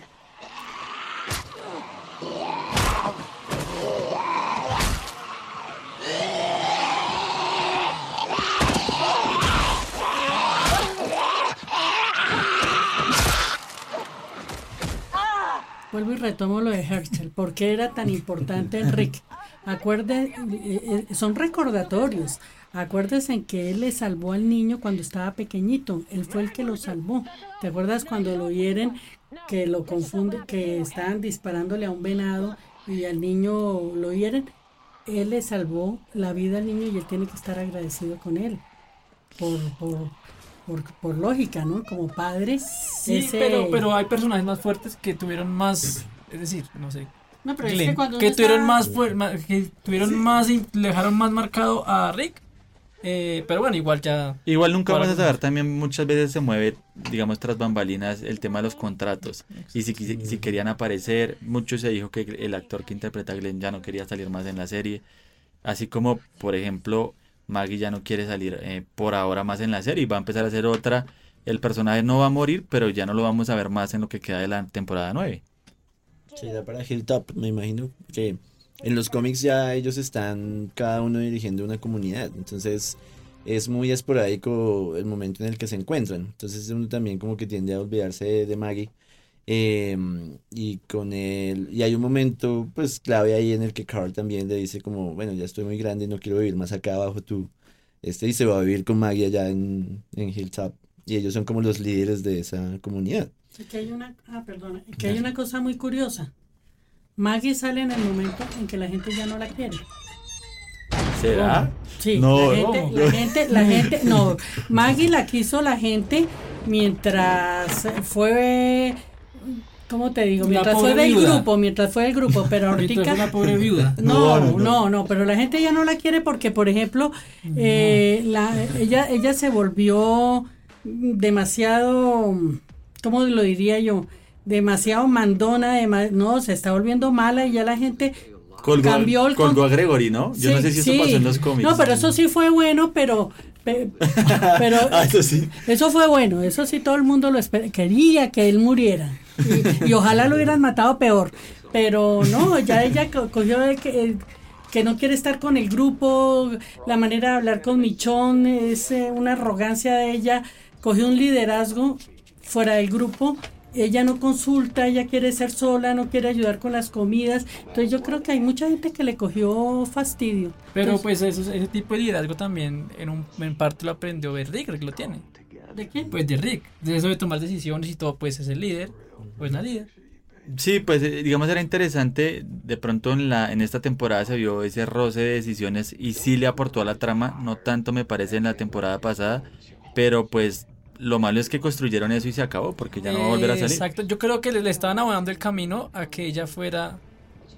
Vuelvo y retomo lo de Herschel. ¿Por qué era tan importante Enrique? Acuerde, eh, eh, son recordatorios. Acuérdese en que él le salvó al niño cuando estaba pequeñito. Él fue el que lo salvó. ¿Te acuerdas cuando lo hieren? Que lo confunde, que estaban disparándole a un venado y al niño lo hieren. Él le salvó la vida al niño y él tiene que estar agradecido con él. Por, por, por, por lógica, ¿no? Como padre.
Sí,
ese-
pero, pero hay personajes más fuertes que tuvieron más, es decir, no sé,
No, pero es
Glenn,
que
tuvieron
está-
más, que tuvieron más, in- le dejaron más marcado a Rick, eh, pero bueno, igual ya,
Igual nunca vamos a saber, también muchas veces se mueve, digamos, tras bambalinas el tema de los contratos. Y si, quisi- si querían aparecer, mucho se dijo que el actor que interpreta a Glenn ya no quería salir más en la serie. Así como, por ejemplo, Maggie ya no quiere salir eh, por ahora más en la serie y va a empezar a hacer otra. El personaje no va a morir, pero ya no lo vamos a ver más en lo que queda de la temporada 9.
Será para Hilltop, me imagino que en los cómics ya ellos están cada uno dirigiendo una comunidad, entonces es muy esporádico el momento en el que se encuentran, entonces uno también como que tiende a olvidarse de, de Maggie eh, y con él, y hay un momento pues clave ahí en el que Carl también le dice como, bueno, ya estoy muy grande, no quiero vivir más acá abajo tú, este y se va a vivir con Maggie allá en, en Hilltop, y ellos son como los líderes de esa comunidad.
Y que hay una, ah, perdona, y que hay una cosa muy curiosa. Maggie sale en el momento en que la gente ya no la quiere.
¿Será?
Sí,
No,
la, gente,
no.
la gente, la gente, no, Maggie la quiso la gente mientras fue, ¿cómo te digo? Mientras fue del
viuda.
grupo, mientras fue del grupo, pero
Ahorita una pobre viuda.
No,
No,
no,
no,
no, pero la gente ya no la quiere porque, por ejemplo, eh, la, ella, ella se volvió demasiado, ¿cómo lo diría yo? Demasiado mandona, dema- no, se está volviendo mala y ya la gente
Colgó,
cambió el
colgó a Gregory, ¿no? Yo no sé si eso
sí.
pasó en los cómics.
No, pero eso sí fue bueno, pero pe- pero
Ah, eso sí.
eso fue bueno, eso sí todo el mundo lo quería que él muriera y, y ojalá lo hubieran matado peor, pero no, ya ella co- cogió de que, que no quiere estar con el grupo, la manera de hablar con Michón es eh, una arrogancia de ella, cogió un liderazgo fuera del grupo. Ella no consulta, ella quiere ser sola, no quiere ayudar con las comidas. Entonces yo creo que hay mucha gente que le cogió fastidio.
Pero
Entonces,
pues eso, ese tipo de liderazgo también en, un, en parte lo aprendió de Rick, Rick lo tiene.
¿De quién?
Pues de Rick, de eso de tomar decisiones y todo, pues es el líder, pues la líder.
Sí, pues eh, digamos era interesante, de pronto en la en esta temporada se vio ese roce de decisiones y sí le aportó a la trama, no tanto me parece en la temporada pasada, pero pues lo malo es que construyeron eso y se acabó porque ya no va a volver a salir.
Exacto, yo creo que le, le estaban abonando el camino a que ella fuera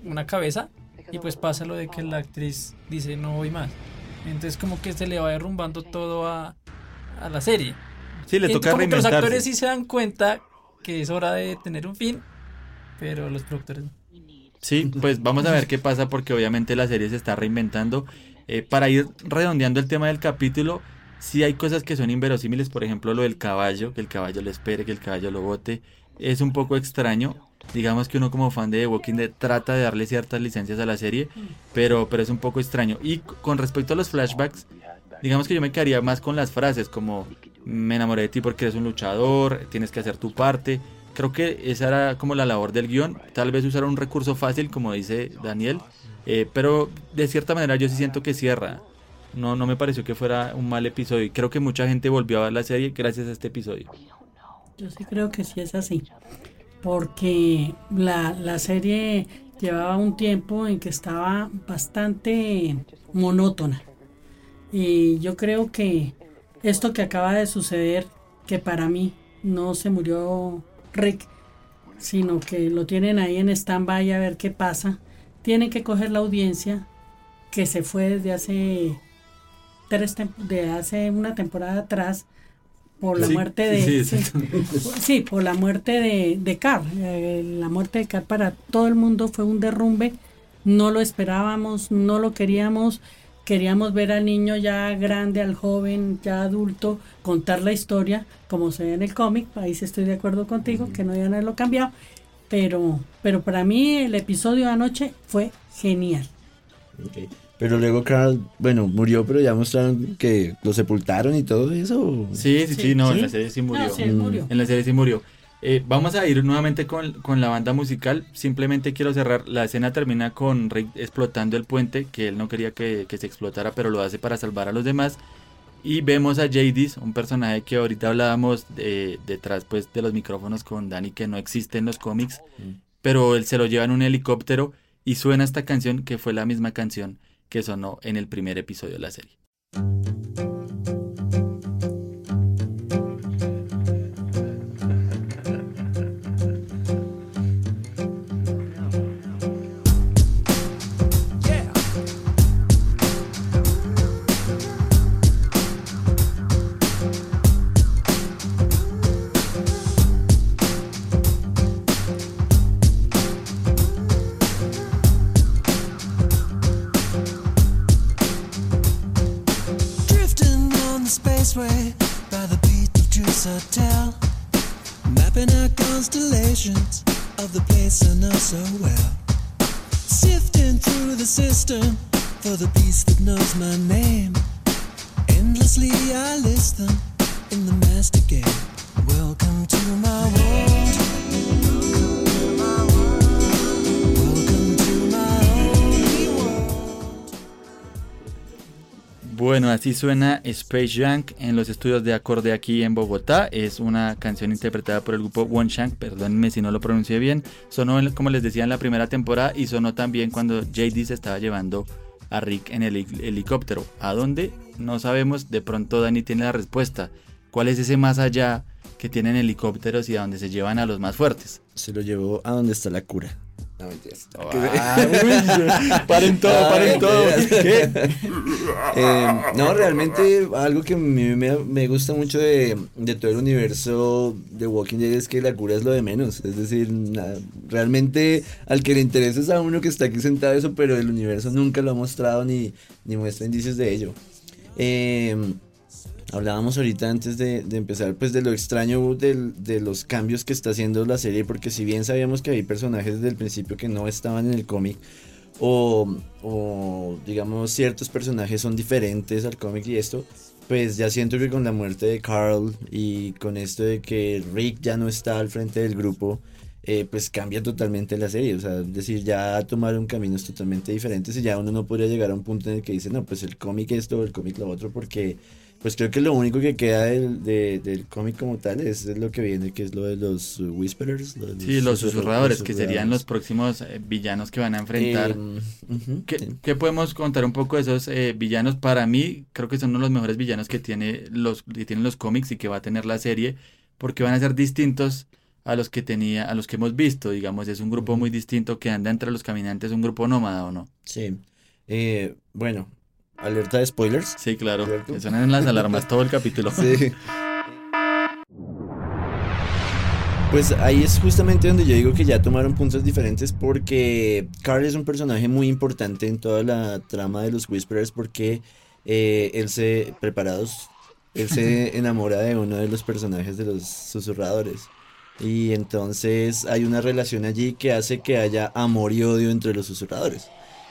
una cabeza y pues pasa lo de que la actriz dice no voy más. Entonces como que se le va derrumbando todo a, a la serie.
Sí, le toca
como que los
reinventarse.
actores sí se dan cuenta que es hora de tener un fin, pero los productores no.
Sí, pues vamos a ver qué pasa porque obviamente la serie se está reinventando. Eh, para ir redondeando el tema del capítulo, sí hay cosas que son inverosímiles, por ejemplo lo del caballo, que el caballo lo espere, que el caballo lo bote. Es un poco extraño. Digamos que uno como fan de The Walking Dead trata de darle ciertas licencias a la serie, pero, pero es un poco extraño. Y con respecto a los flashbacks, digamos que yo me quedaría más con las frases como me enamoré de ti porque eres un luchador, tienes que hacer tu parte. Creo que esa era como la labor del guion, tal vez usar un recurso fácil como dice Daniel, eh, pero de cierta manera yo sí siento que cierra. No, no me pareció que fuera un mal episodio y creo que mucha gente volvió a ver la serie gracias a este episodio.
Yo sí creo que sí es así. Porque la, la serie llevaba un tiempo en que estaba bastante monótona. Y yo creo que esto que acaba de suceder, que para mí no se murió Rick, sino que lo tienen ahí en stand-by a ver qué pasa, tienen que coger la audiencia que se fue desde hace tres de hace una temporada atrás por la
Sí,
muerte de
sí,
sí, sí, por la muerte de, de Carr Eh, la muerte de Carr para todo el mundo fue un derrumbe no lo esperábamos no lo queríamos queríamos ver al niño ya grande al joven ya adulto contar la historia como se ve en el cómic ahí sí estoy de acuerdo contigo que no iban a haberlo cambiado pero pero para mí el episodio de anoche fue genial.
Ok. Pero luego Carl, bueno, murió, pero ya mostraron que lo sepultaron y todo eso.
Sí, sí, sí, no,
¿Sí?
en la serie sí murió.
No, sí, él murió.
En la serie sí murió. Eh, vamos a ir nuevamente con, con la banda musical. Simplemente quiero cerrar. La escena termina con Rick explotando el puente, que él no quería que, que se explotara, pero lo hace para salvar a los demás. Y vemos a Jadis, un personaje que ahorita hablábamos de- detrás pues, de los micrófonos con Dani, que no existe en los cómics, pero él se lo lleva en un helicóptero y suena esta canción que fue la misma canción que sonó en el primer episodio de la serie. Bueno, así suena Space Junk en los estudios de acorde aquí en Bogotá. Es una canción interpretada por el grupo One Shank, perdónenme si no lo pronuncié bien. Sonó, como les decía, en la primera temporada y sonó también cuando JD se estaba llevando a Rick en el heli- helicóptero. ¿A dónde? No sabemos. De pronto Dani tiene la respuesta. ¿Cuál es ese más allá que tienen helicópteros y a donde se llevan a los más fuertes?
Se lo llevó a donde está la cura. No, mentiras.
Ah, paren todo, paren todo.
Eh, no, realmente algo que a mí me, me gusta mucho de, de todo el universo de Walking Dead es que la cura es lo de menos. Es decir, na- realmente al que le interesa es a uno que está aquí sentado eso, pero el universo nunca lo ha mostrado ni, ni muestra indicios de ello. Eh, Hablábamos ahorita antes de, empezar pues de lo extraño de los cambios que está haciendo la serie porque si bien sabíamos que hay personajes desde el principio que no estaban en el cómic o, o, digamos ciertos personajes son diferentes al cómic y esto pues ya siento que con la muerte de Carl y con esto de que Rick ya no está al frente del grupo eh, pues cambia totalmente la serie, o sea, es decir, ya tomaron caminos totalmente diferentes y ya uno no podría llegar a un punto en el que dice, no, pues el cómic esto, el cómic lo otro, porque pues creo que lo único que queda del, de- del cómic como tal es, es lo que viene, que es lo de los Whisperers. lo de
Sí, los
susurra-
susurradores, que serían los próximos eh, villanos que van a enfrentar.
Eh, ujú,
¿Qué,
sí.
qué podemos contar un poco de esos eh, villanos? Para mí, creo que son uno de los mejores villanos que tiene los que tienen los cómics y que va a tener la serie, porque van a ser distintos a los que tenía, a los que hemos visto. Digamos, es un grupo muy distinto que anda entre los caminantes, un grupo nómada o no.
Sí. Eh, bueno, alerta de spoilers.
Sí, claro. Que las alarmas todo el capítulo.
Sí. Pues ahí es justamente donde yo digo que ya tomaron puntos diferentes porque Carl es un personaje muy importante en toda la trama de los Whisperers porque eh, él se, preparados, él se enamora de uno de los personajes de los susurradores. Y entonces hay una relación allí que hace que haya amor y odio entre los susurradores.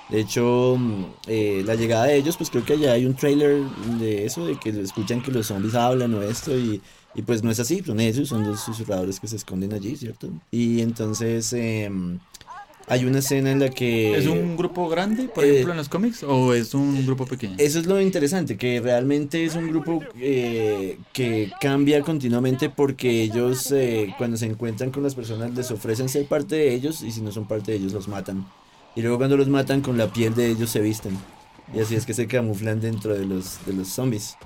De hecho, mm, eh, la llegada de ellos, pues creo que allá hay un trailer de eso, de que escuchan que los zombies hablan o esto, y, y pues no es así, son ellos, son los susurradores que se esconden allí, ¿cierto? Y entonces em, hay una escena en la que...
¿Es un grupo grande, por
Eh,
ejemplo, en los cómics, o es un grupo pequeño?
Eso es lo interesante, que realmente es un grupo eh, que cambia continuamente porque ellos eh, cuando se encuentran con las personas les ofrecen ser parte de ellos y si no son parte de ellos los matan. Y luego cuando los matan con la piel de ellos se visten. Y así es que se camuflan dentro de los, de los zombies.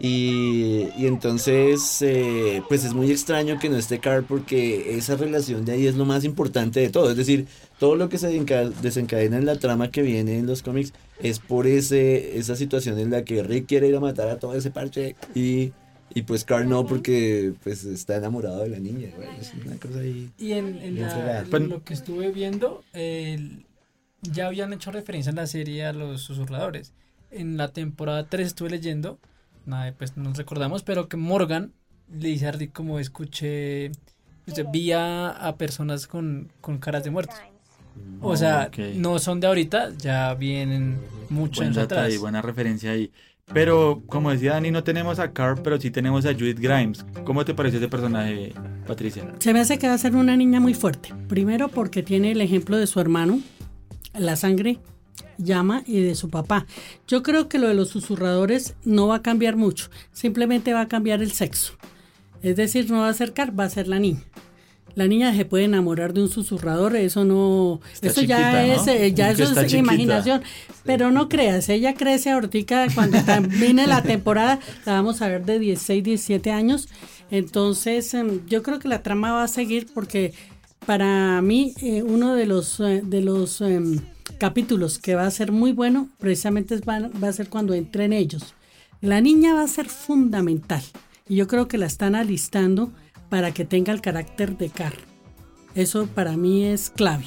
Y, y entonces, eh, pues es muy extraño que no esté Carl porque esa relación de ahí es lo más importante de todo. Es decir, todo lo que se desenca- desencadena en la trama que viene en los cómics es por ese, esa situación en la que Rick quiere ir a matar a todo ese parche y, y pues Carl no porque pues está enamorado de la niña. Bueno, es una cosa ahí.
Y en, en la-
fregada.
lo que estuve viendo, el- ya habían hecho referencia en la serie a los susurradores. En la temporada 3 estuve leyendo, nada, pues no nos recordamos, pero que Morgan le dice a Rick como escuché, dice, vi a, a personas con, con caras de muertos. O sea, no son de ahorita, ya vienen muchos
Buen
años atrás.
ahí, buena referencia ahí. Pero, como decía Dani, no tenemos a Carl, pero sí tenemos a Judith Grimes. ¿Cómo te pareció ese personaje, Patricia?
Se me hace que va a ser una niña muy fuerte. Primero porque tiene el ejemplo de su hermano, la sangre llama y de su papá. Yo creo que lo de los susurradores no va a cambiar mucho, simplemente va a cambiar el sexo. Es decir, no va a acercar, va a ser la niña. La niña se puede enamorar de un susurrador, eso no,
Está
eso
chiquita,
ya
¿no?
es, eh, ya eso es
chiquita.
imaginación. Pero no creas, ella crece ahorita cuando termine la temporada, la vamos a ver de 16, 17 años. Entonces, em, yo creo que la trama va a seguir porque para mí eh, uno de los eh, de los em, capítulos que va a ser muy bueno precisamente va, va a ser cuando entren ellos. La niña va a ser fundamental y yo creo que la están alistando para que tenga el carácter de Carl. Eso para mí es clave,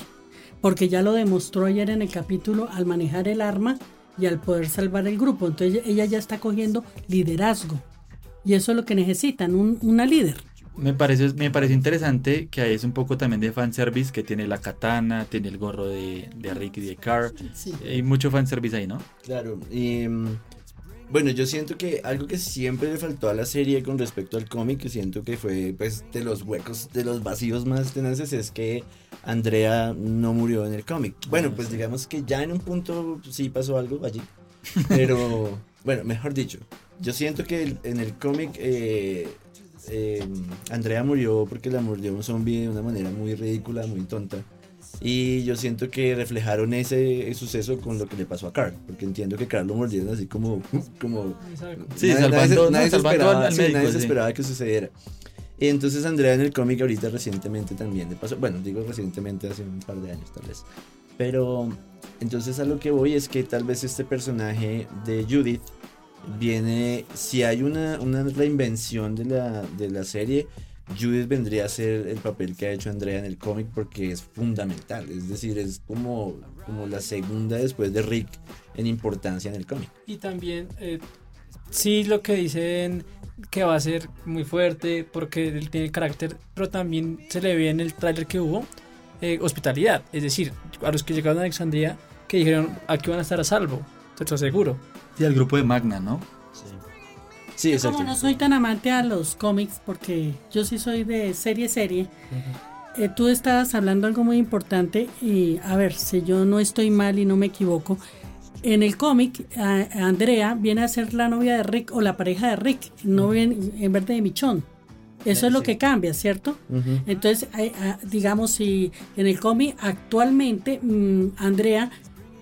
porque ya lo demostró ayer en el capítulo al manejar el arma y al poder salvar el grupo. Entonces ella ya está cogiendo liderazgo y eso es lo que necesitan, un- una líder.
Me parece, me parece interesante que ahí es un poco también de fanservice, que tiene la katana, tiene el gorro de, de Rick y de Carl.
Sí.
Hay mucho fanservice ahí, ¿no?
Claro, y mm, bueno, yo siento que algo que siempre le faltó a la serie con respecto al cómic, que siento que fue pues de los huecos, de los vacíos más tenaces, es que Andrea no murió en el cómic. Bueno, pues digamos que ya en un punto sí pasó algo allí, pero bueno, mejor dicho, yo siento que el- en el cómic eh, eh, Andrea murió porque la mordió un zombie de una manera muy ridícula, muy tonta. Y yo siento que reflejaron ese suceso con lo que le pasó a Carl, porque entiendo que Carl lo mordieron así como, como
Sí,
nadie,
salvando-
nadie se-
no, salvando
esperaba,
al
sí,
médico,
nadie se
sí.
esperaba que sucediera. Y entonces Andrea en el cómic ahorita recientemente también le pasó, bueno, digo recientemente hace un par de años tal vez. Pero entonces a lo que voy es que tal vez este personaje de Judith viene, si hay una, una reinvención de la, de la serie, Judith vendría a ser el papel que ha hecho Andrea en el cómic porque es fundamental, es decir, es como, como la segunda después de Rick en importancia en el cómic.
Y también, eh, sí, lo que dicen que va a ser muy fuerte porque él tiene carácter, pero también se le ve en el tráiler que hubo eh, hospitalidad. Es decir, a los que llegaron a Alexandria que dijeron aquí van a estar a salvo, te lo aseguro.
Sí, al grupo de Magna, ¿no?
Sí,
Como no soy tan amante a los cómics, porque yo sí soy de serie serie, eh, tú estabas hablando algo muy importante y a ver, si yo no estoy mal y no me equivoco, en el cómic Andrea viene a ser la novia de Rick o la pareja de Rick, no viene en vez de Michón. Eso es lo que cambia, ¿cierto? Entonces, eh, ah, digamos, si en el cómic actualmente mm, Andrea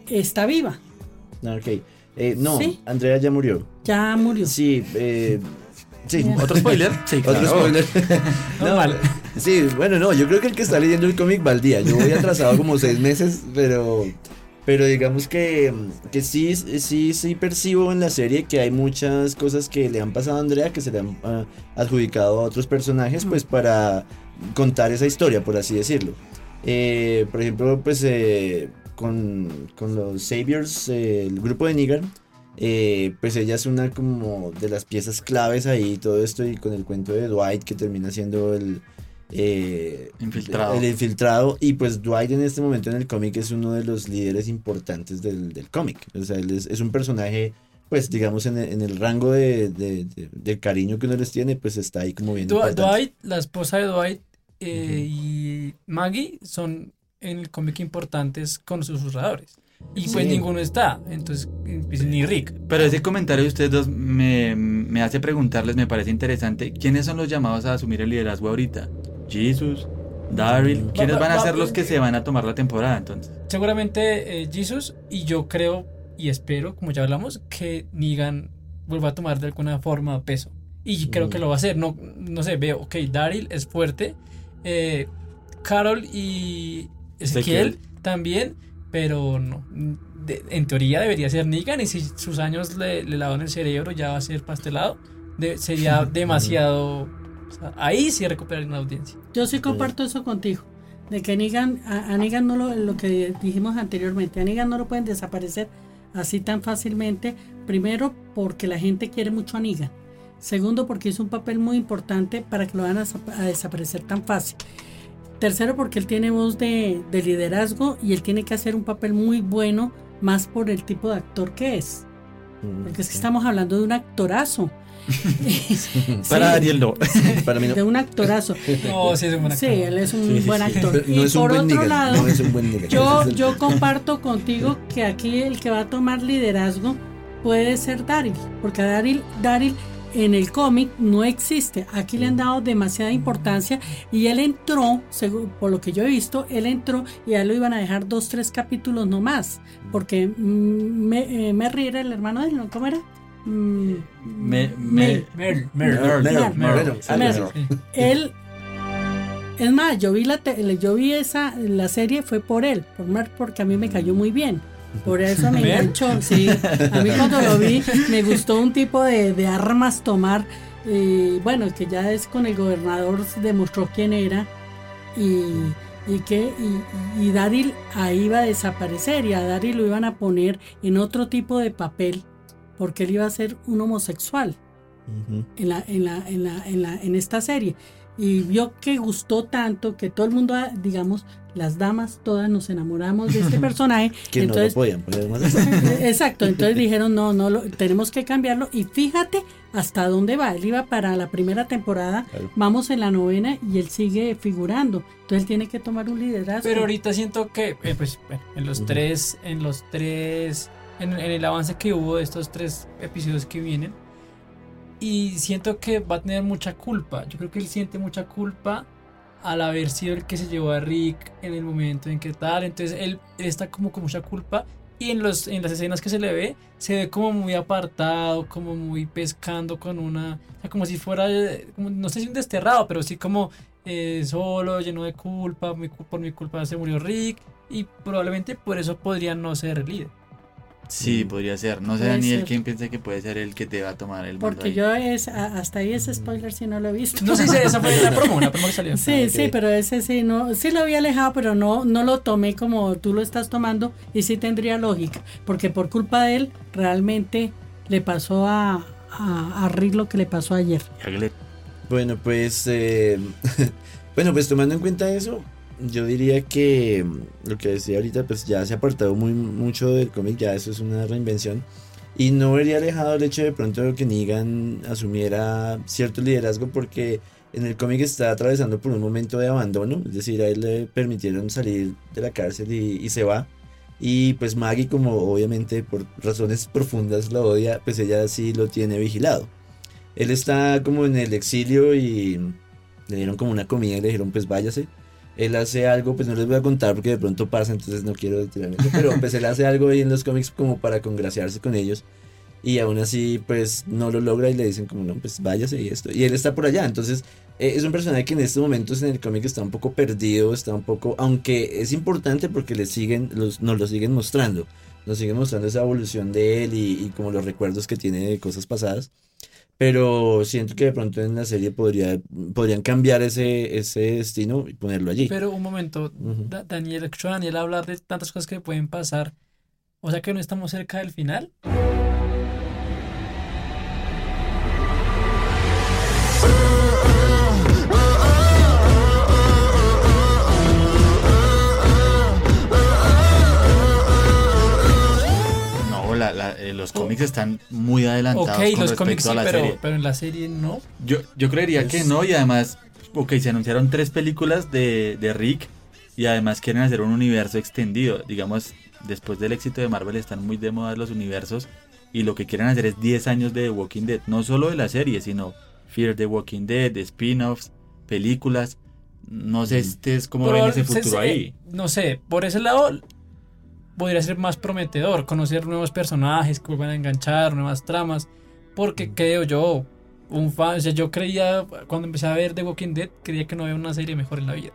está viva,
Ah, Ok. Eh, no,
Sí.
Andrea ya murió.
Ya murió.
Sí, eh, sí.
¿Otro spoiler? Sí,
Otro
claro.
spoiler. no, sí, bueno, no, yo creo que el que está leyendo el cómic va al día. Yo voy atrasado como seis meses, pero, pero digamos que, que sí, sí, sí percibo en la serie que hay muchas cosas que le han pasado a Andrea que se le han ah, adjudicado a otros personajes, pues para contar esa historia, por así decirlo. Eh, por ejemplo, pues eh, con, con los Saviors, eh, el grupo de Negan, eh, pues ella es una como de las piezas claves ahí, todo esto y con el cuento de Dwight que termina siendo el eh,
Infiltrado.
el infiltrado y pues Dwight en este momento en el cómic es uno de los líderes importantes del, del cómic, o sea, él es, es un personaje pues digamos en el, en el rango de, de- de- del cariño que uno les tiene pues está ahí como bien importante.
Dwight, la esposa de Dwight eh, y Maggie son en el cómic importantes con sus susurradores. Y pues ninguno está, entonces pues, ni Rick.
Pero ese comentario de ustedes dos me, me hace preguntarles, me parece interesante, ¿quiénes son los llamados a asumir el liderazgo ahorita? Jesus, Daryl, ¿quiénes
Va-
van a ser los que se van a tomar la temporada entonces?
Seguramente eh, Jesus y yo creo y espero, como ya hablamos, que Negan vuelva a tomar de alguna forma peso. Y creo que lo va a hacer. No, no sé, veo, ok, Daryl es fuerte. eh, Carol y Ezequiel
Ezequiel.
también, pero no. de- en teoría debería ser Negan y si sus años le, le lavan el cerebro ya va a ser pastelado. de- sería demasiado... o sea, ahí sí recuperar una audiencia.
Yo sí comparto eso contigo. De que Negan, a, a Negan no lo, lo que dijimos anteriormente, a Negan no lo pueden desaparecer así tan fácilmente. Primero, porque la gente quiere mucho a Negan. Segundo, porque hizo un papel muy importante para que lo van a desaparecer tan fácil. Tercero, porque él tiene voz de, de liderazgo y él tiene que hacer un papel muy bueno, más por el tipo de actor que es. Porque es que estamos hablando de un actorazo.
Para Ariel no.
Para mí no.
De un actorazo.
No, sí es un buen
Sí,
actor.
él es un
Sí, sí,
buen
sí.
actor. Y
no es un
por
buen
otro lado,
no es un buen Negan.
yo, yo comparto contigo que aquí el que va a tomar liderazgo puede ser Daryl, porque Daryl, Daryl en el cómic no existe. Aquí le han dado demasiada importancia y él entró, según, por lo que yo he visto, él entró y a él lo iban a dejar dos, tres capítulos nomás, porque mm, me, eh, Merry era el hermano de él, ¿no? ¿cómo era? Mm,
Me, me,
él es más yo vi la te- yo vi esa la serie fue por él por Mark porque a mí me cayó muy bien por eso me enganchó sí. A mí cuando lo vi me gustó un tipo de, de armas tomar eh, bueno que ya es con el gobernador se demostró quién era y y que y, y Daryl ahí iba a desaparecer y a Daryl lo iban a poner en otro tipo de papel porque él iba a ser un homosexual en la, en la, en la, en la, en esta serie. Y vio que gustó tanto que todo el mundo, ah, digamos, las damas todas nos enamoramos de este personaje.
Que no lo
entonces,
podían poner
exacto, entonces dijeron, no, no, lo, tenemos que cambiarlo. Y fíjate hasta dónde va. Él iba para la primera temporada,
Claro.
vamos en la novena y él sigue figurando. Entonces él tiene que tomar un liderazgo.
Pero ahorita siento que, eh, pues, bueno, en los tres, en los tres en, en el avance que hubo de estos tres episodios que vienen. Y siento que va a tener mucha culpa. Yo creo que él siente mucha culpa al haber sido el que se llevó a Rick en el momento en que tal. Entonces él, él está como con mucha culpa. Y en, los, en las escenas que se le ve, se ve como muy apartado, como muy pescando con una... o sea, como si fuera, como, no sé si un desterrado, pero sí como eh, solo, lleno de culpa, mi por mi culpa se murió Rick. Y probablemente por eso podría no ser líder.
Sí, podría ser. No sé, Daniel,
ser.
quién piensa que puede ser el que te va a tomar el
Porque
ahí.
yo es, a- hasta ahí ese spoiler sí no lo he visto.
No sé si esa fue la promo, la promo que salió.
Sí, sí, pero ese sí no, sí lo había alejado, pero no, no lo tomé como tú lo estás tomando y sí tendría lógica, porque por culpa de él realmente le pasó a, a, a Rick lo que le pasó ayer.
Bueno, pues eh, bueno, pues tomando en cuenta eso, yo diría que mm, lo que decía ahorita, pues ya se ha apartado muy mucho del cómic, ya eso es una reinvención. Y no vería alejado el hecho de pronto que Negan asumiera cierto liderazgo porque en el cómic está atravesando por un momento de abandono, es decir, a él le permitieron salir de la cárcel y, y se va. Y pues Maggie, como obviamente por razones profundas la odia, pues ella sí lo tiene vigilado. Él está como en el exilio y le dieron como una comida y le dijeron pues váyase. Él hace algo, pues no les voy a contar porque de pronto pasa, entonces no quiero tirarme. Pero pues él hace algo ahí en los cómics como para congraciarse con ellos. Y aún así pues no lo logra y le dicen como no, pues váyase y esto. Y él está por allá, entonces eh, es un personaje que en estos momentos en el cómic está un poco perdido, está un poco, aunque es importante porque le siguen, los, nos lo siguen mostrando. Nos siguen mostrando esa evolución de él y, y como los recuerdos que tiene de cosas pasadas. Pero siento que de pronto en la serie podría, podrían cambiar ese, ese destino y ponerlo allí.
Pero un momento. Da- Daniel, escucho a Daniel hablar de tantas cosas que pueden pasar. O sea que no estamos cerca del final.
La- la- eh, los cómics están muy adelantados
Ok,
con
los
respecto
cómics sí,
a la
pero,
serie.
pero en la serie no.
Yo, yo creería que no, y además, ok, se anunciaron tres películas de, de Rick, y además quieren hacer un universo extendido. Digamos, después del éxito de Marvel están muy de moda los universos, y lo que quieren hacer es 10 años de The Walking Dead, no solo de la serie, sino Fear the Walking Dead, de spin-offs, películas. No sé, este es como ven ese futuro
se-
ahí.
No sé, por ese lado podría ser más prometedor, conocer nuevos personajes que vuelvan a enganchar, nuevas tramas, porque creo yo, un fan, o sea, yo creía, cuando empecé a ver The Walking Dead, creía que no había una serie mejor en la vida.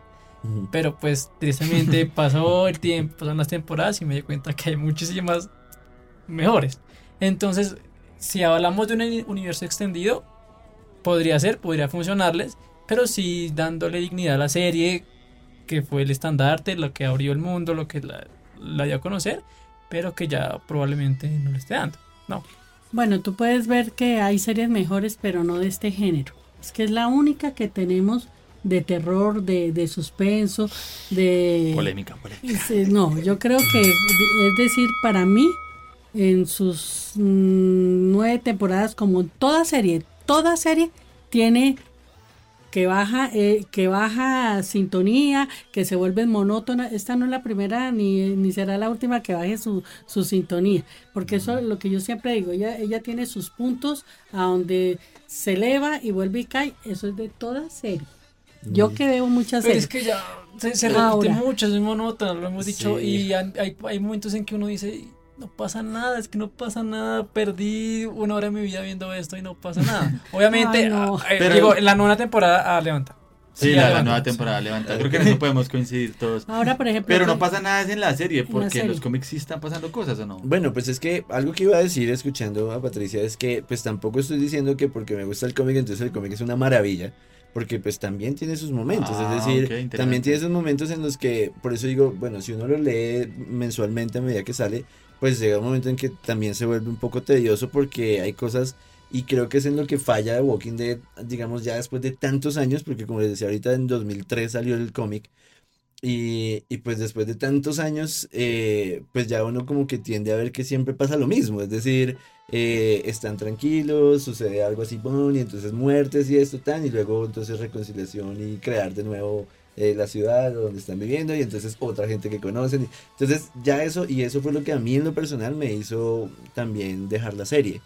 Pero pues tristemente pasó el tiempo, pasaron las temporadas y me di cuenta que hay muchísimas mejores. Entonces, si hablamos de un uni- universo extendido, podría ser, podría funcionarles, pero sí dándole dignidad a la serie, que fue el estandarte, lo que abrió el mundo, lo que la, la dio a conocer, pero que ya probablemente no le esté dando. No.
Bueno, tú puedes ver que hay series mejores, pero no de este género. Es que es la única que tenemos de terror, de, de suspenso, de...
Polémica, polémica.
Sí, No, yo creo que, es decir, para mí, en sus mm, nueve temporadas, como toda serie, toda serie tiene que baja, eh, que baja sintonía, que se vuelve monótona. Esta no es la primera ni, ni será la última que baje su, su sintonía, porque eso es lo que yo siempre digo, ella, ella tiene sus puntos a donde se eleva y vuelve y cae, eso es de toda serie. Yo que veo muchas
Pero
series.
es que ya se, se repite mucho, es monótono, lo hemos dicho,
Sí.
y hay, hay momentos en que uno dice, no pasa nada, es que no pasa nada, perdí una hora de mi vida viendo esto y no pasa nada. Obviamente,
Ay, no.
ah, eh,
Pero-
digo, en la nueva temporada ah, levanta.
Sí, la, nueva temporada levanta. Creo que en eso podemos coincidir todos.
Ahora, por ejemplo,
Pero no pasa nada es en la serie, porque en
serie.
los cómics sí están pasando cosas, ¿o no?
Bueno, pues es que algo que iba a decir escuchando a Patricia es que pues tampoco estoy diciendo que porque me gusta el cómic entonces el cómic es una maravilla, porque pues también tiene sus momentos,
Ah,
es decir,
ok, interesante.
también tiene esos momentos en los que, por eso digo, bueno, si uno lo lee mensualmente a medida que sale, pues llega un momento en que también se vuelve un poco tedioso porque hay cosas y creo que es en lo que falla de Walking Dead, digamos ya después de tantos años, porque como les decía ahorita en 2003 salió el cómic. Y, y pues después de tantos años, eh, pues ya uno como que tiende a ver que siempre pasa lo mismo, es decir, eh, están tranquilos, sucede algo así, ¡pum! y entonces muertes y esto tan, y luego entonces reconciliación y crear de nuevo eh, la ciudad donde están viviendo y entonces otra gente que conocen. Entonces ya eso, y eso fue lo que a mí en lo personal me hizo también dejar la serie.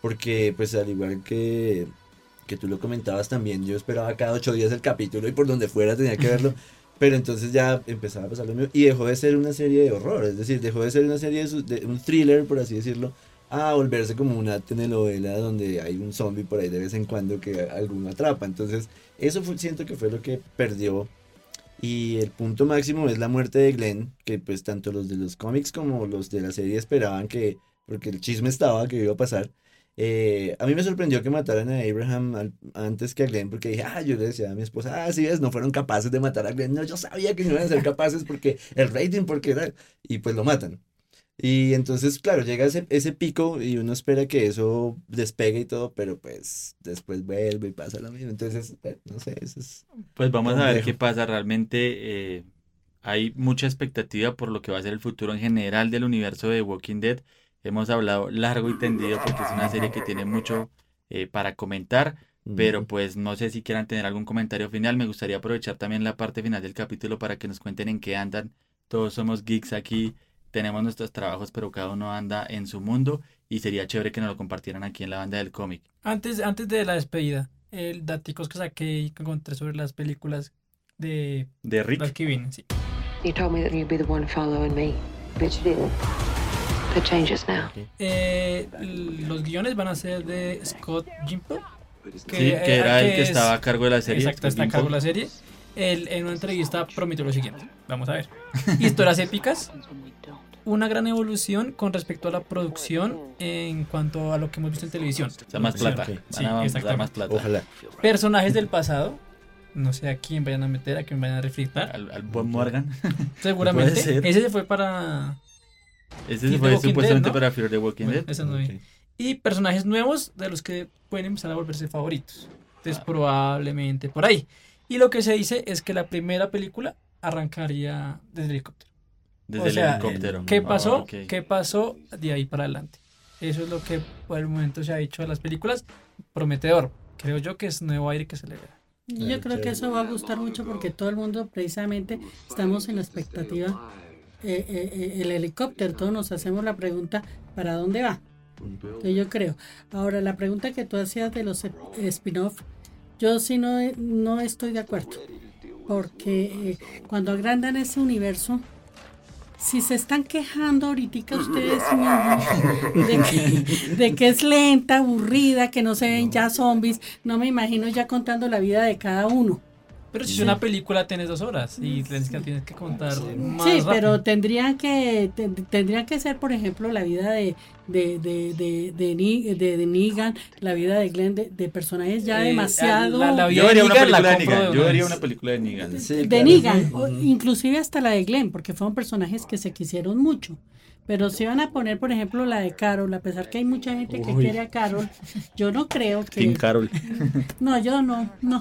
Porque pues al igual que, que tú lo comentabas también, yo esperaba cada ocho días el capítulo y por donde fuera tenía que verlo. Pero entonces ya empezaba a pasar lo mismo y dejó de ser una serie de horror, es decir, dejó de ser una serie de, de un thriller, por así decirlo, a volverse como una telenovela donde hay un zombie por ahí de vez en cuando que alguno atrapa. Entonces, eso fue- siento que fue lo que perdió. Y el punto máximo es la muerte de Glenn, que pues tanto los de los cómics como los de la serie esperaban que, porque el chisme estaba que iba a pasar. Eh, a mí me sorprendió que mataran a Abraham antes que a Glenn, porque dije, ah, yo le decía a mi esposa, ah, sí ves, no fueron capaces de matar a Glenn. No, yo sabía que no iban a ser capaces porque el rating, porque era, y pues lo matan. Y entonces, claro, llega ese, ese pico y uno espera que eso despegue y todo, pero pues después vuelve y pasa lo mismo. Entonces, eh, no sé, eso es...
Pues vamos a ver qué pasa. Realmente eh, hay mucha expectativa por lo que va a ser el futuro en general del universo de Walking Dead. Hemos hablado largo y tendido porque es una serie que tiene mucho eh, para comentar, pero pues no sé si quieran tener algún comentario final. Me gustaría aprovechar también la parte final del capítulo para que nos cuenten en qué andan. Todos somos geeks aquí, tenemos nuestros trabajos, pero cada uno anda en su mundo y sería chévere que nos lo compartieran aquí en la banda del cómic.
Antes, antes de la despedida, el daticos que saqué y que encontré sobre las películas de
De Rick.
las que vienen, sí.
You told me that you'd be the one following me, but you didn't. The changes now.
Eh, los guiones van a ser de Scott Gimple.
Sí, que era el que estaba a cargo de la serie.
Exacto, está a cargo de la serie. Él en una entrevista prometió lo siguiente. Vamos a ver. Historias épicas. Una gran evolución con respecto a la producción en cuanto a lo que hemos visto en televisión.
O sea, más plata.
Sí, exactamente.
más plata.
Ojalá.
Personajes del pasado. No sé a quién vayan a meter, a quién vayan a refritar.
Al, al Bob Morgan.
Seguramente.
Puede ser.
Ese fue para.
Ese
the
fue
Walking
supuestamente
Dead, ¿no?
para Fear the Walking
Bueno,
Dead.
ese no vi. Y personajes nuevos de los que pueden empezar a volverse favoritos. Entonces, probablemente por ahí. Y lo que se dice es que la primera película arrancaría desde el helicóptero.
Desde
O
el
sea,
helicóptero.
¿Qué pasó? ¿Qué pasó de ahí para adelante? Eso es lo que por el momento se ha dicho de las películas. Prometedor. Creo yo que es nuevo aire que se le.
Y Yo creo que eso va a gustar mucho porque todo el mundo precisamente estamos en la expectativa. Eh, eh, eh, el helicóptero, todos nos hacemos la pregunta, ¿para dónde va? Entonces, yo creo. Ahora, la pregunta que tú hacías de los spin-off, yo sí no, no estoy de acuerdo. Porque eh, cuando agrandan ese universo, si se están quejando ahorita ustedes mismos de que, de que es lenta, aburrida, que no se ven ya zombies, no me imagino ya contando la vida de cada uno.
Pero si es una película, tienes dos horas y tienes que, tienes que contar más
Sí,
rápido.
pero tendrían que ten- tendrían que ser, por ejemplo, la vida de de de de de, de- de Negan, la vida de Glenn, de, de personajes ya
Eh,
demasiado
la- la vida
Yo vería una
la
película de Negan.
de
Yo
vez.
una película de Negan.
de Negan, o inclusive hasta la de Glenn, porque fueron personajes que se quisieron mucho. Pero si van a poner, por ejemplo, la de Carol, a pesar que hay mucha gente que quiere a Carol, yo no creo que
Team Carol.
No, yo no, no.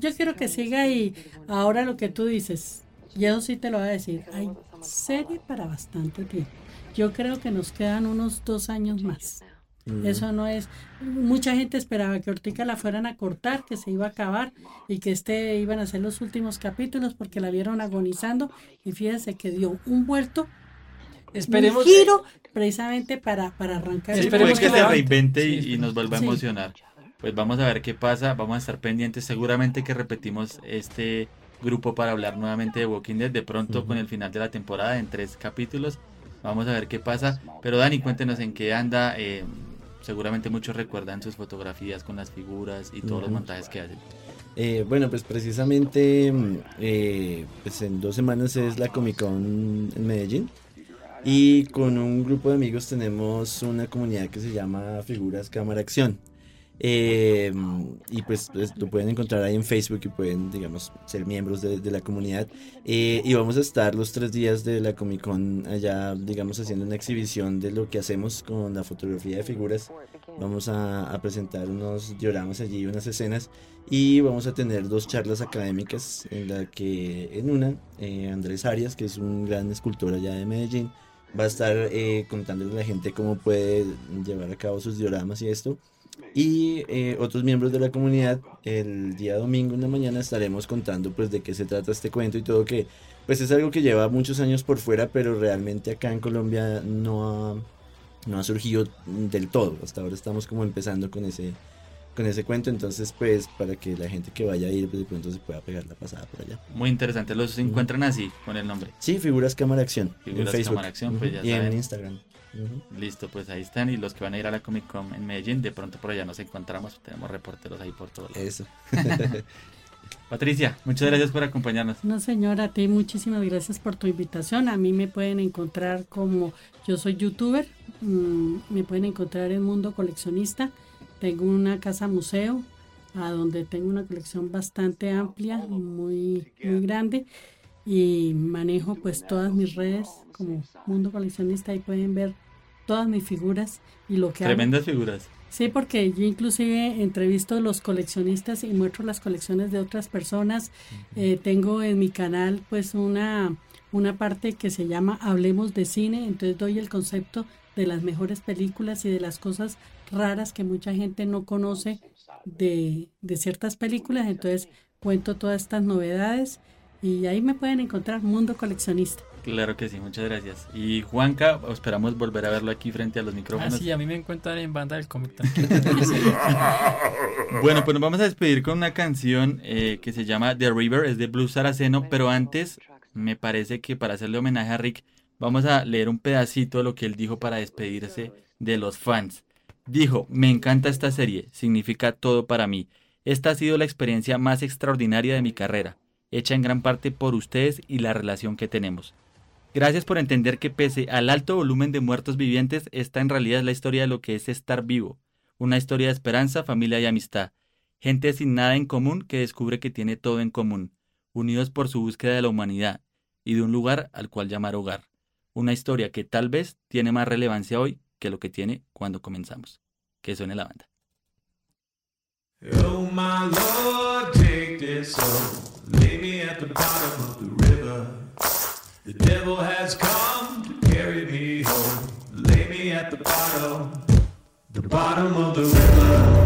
Yo quiero que siga y ahora lo que tú dices, y eso sí te lo voy a decir, hay serie para bastante tiempo. Yo creo que nos quedan unos dos años más. Eso no es. Mucha gente esperaba que Ortica la fueran a cortar, que se iba a acabar y que este iban a ser los últimos capítulos porque la vieron agonizando. Y fíjense que dio un vuelto,
Esperemos.
un giro precisamente para, para arrancar.
Sí,
Esperemos
que
que
se reinvente y,
Sí,
y nos vuelva a emocionar. Pues vamos a ver qué pasa, vamos a estar pendientes. Seguramente que repetimos este grupo para hablar nuevamente de Walking Dead de pronto con el final de la temporada en tres capítulos. Vamos a ver qué pasa. Pero Dani, cuéntenos en qué anda. eh, seguramente muchos recuerdan sus fotografías con las figuras y todos los
Ujú.
montajes que hacen.
Eh, bueno, pues precisamente mm, eh, pues en dos semanas es la Comic Con en Medellín y con un grupo de amigos tenemos una comunidad que se llama Figuras Cámara Acción. Eh, y pues, pues, lo pueden encontrar ahí en Facebook y pueden, digamos, ser miembros de, de la comunidad. Eh, y vamos a estar los tres días de la Comic Con allá, digamos, haciendo una exhibición de lo que hacemos con la fotografía de figuras. Vamos a, a presentar unos dioramas allí, unas escenas. Y vamos a tener dos charlas académicas en la que en una eh, Andrés Arias, que es un gran escultor allá de Medellín, va a estar eh, contándole a la gente cómo puede llevar a cabo sus dioramas y esto. Y eh, otros miembros de la comunidad, el día domingo en la mañana estaremos contando pues de qué se trata este cuento y todo que pues es algo que lleva muchos años por fuera, pero realmente acá en Colombia no ha, no ha surgido del todo. Hasta ahora estamos como empezando con ese, con ese cuento, entonces pues para que la gente que vaya a ir pues, de pronto se pueda pegar la pasada por allá.
Muy interesante, los encuentran así, con el nombre.
Sí, Figuras Cámara Acción.
Figuras
en Facebook.
Cámara Acción, pues, ya
y en
saben.
Instagram. Ujú.
Listo, pues ahí están. Y los que van a ir a la Comic Con en Medellín, de pronto por allá nos encontramos. Tenemos reporteros ahí por todos lados.
Eso.
Patricia, muchas gracias por acompañarnos.
No, señora, a ti muchísimas gracias por tu invitación. A mí me pueden encontrar como yo soy youtuber, mm, me pueden encontrar en Mundo Coleccionista. Tengo una casa museo a donde tengo una colección bastante amplia, muy, muy grande y manejo pues todas mis redes como Mundo Coleccionista. Ahí pueden ver todas mis figuras y lo que hago.
Tremendas figuras.
Sí, porque yo inclusive entrevisto a los coleccionistas y muestro las colecciones de otras personas. Eh, tengo en mi canal pues una, una parte que se llama Hablemos de Cine, entonces doy el concepto de las mejores películas y de las cosas raras que mucha gente no conoce de, de ciertas películas, entonces cuento todas estas novedades y ahí me pueden encontrar Mundo Coleccionista.
Claro que sí, muchas gracias. Y Juanca, esperamos volver a verlo aquí frente a los
Ah,
micrófonos.
sí, a mí me encuentran en banda del cómic
Bueno, pues nos vamos a despedir con una canción eh, que se llama The River, es de Blues Saraceno, pero antes me parece que para hacerle homenaje a Rick vamos a leer un pedacito de lo que él dijo para despedirse de los fans. Dijo, me encanta esta serie, significa todo para mí. Esta ha sido la experiencia más extraordinaria de mi carrera, hecha en gran parte por ustedes y la relación que tenemos. Gracias por entender que pese al alto volumen de muertos vivientes, esta en realidad es la historia de lo que es estar vivo, una historia de esperanza, familia y amistad. Gente sin nada en común que descubre que tiene todo en común, unidos por su búsqueda de la humanidad y de un lugar al cual llamar hogar. Una historia que tal vez tiene más relevancia hoy que lo que tiene cuando comenzamos. Que suene la banda.
Oh my Lord, take this soul, lay me at the bottom of the river. The devil has come to carry me home, lay me at the bottom, the bottom of the river.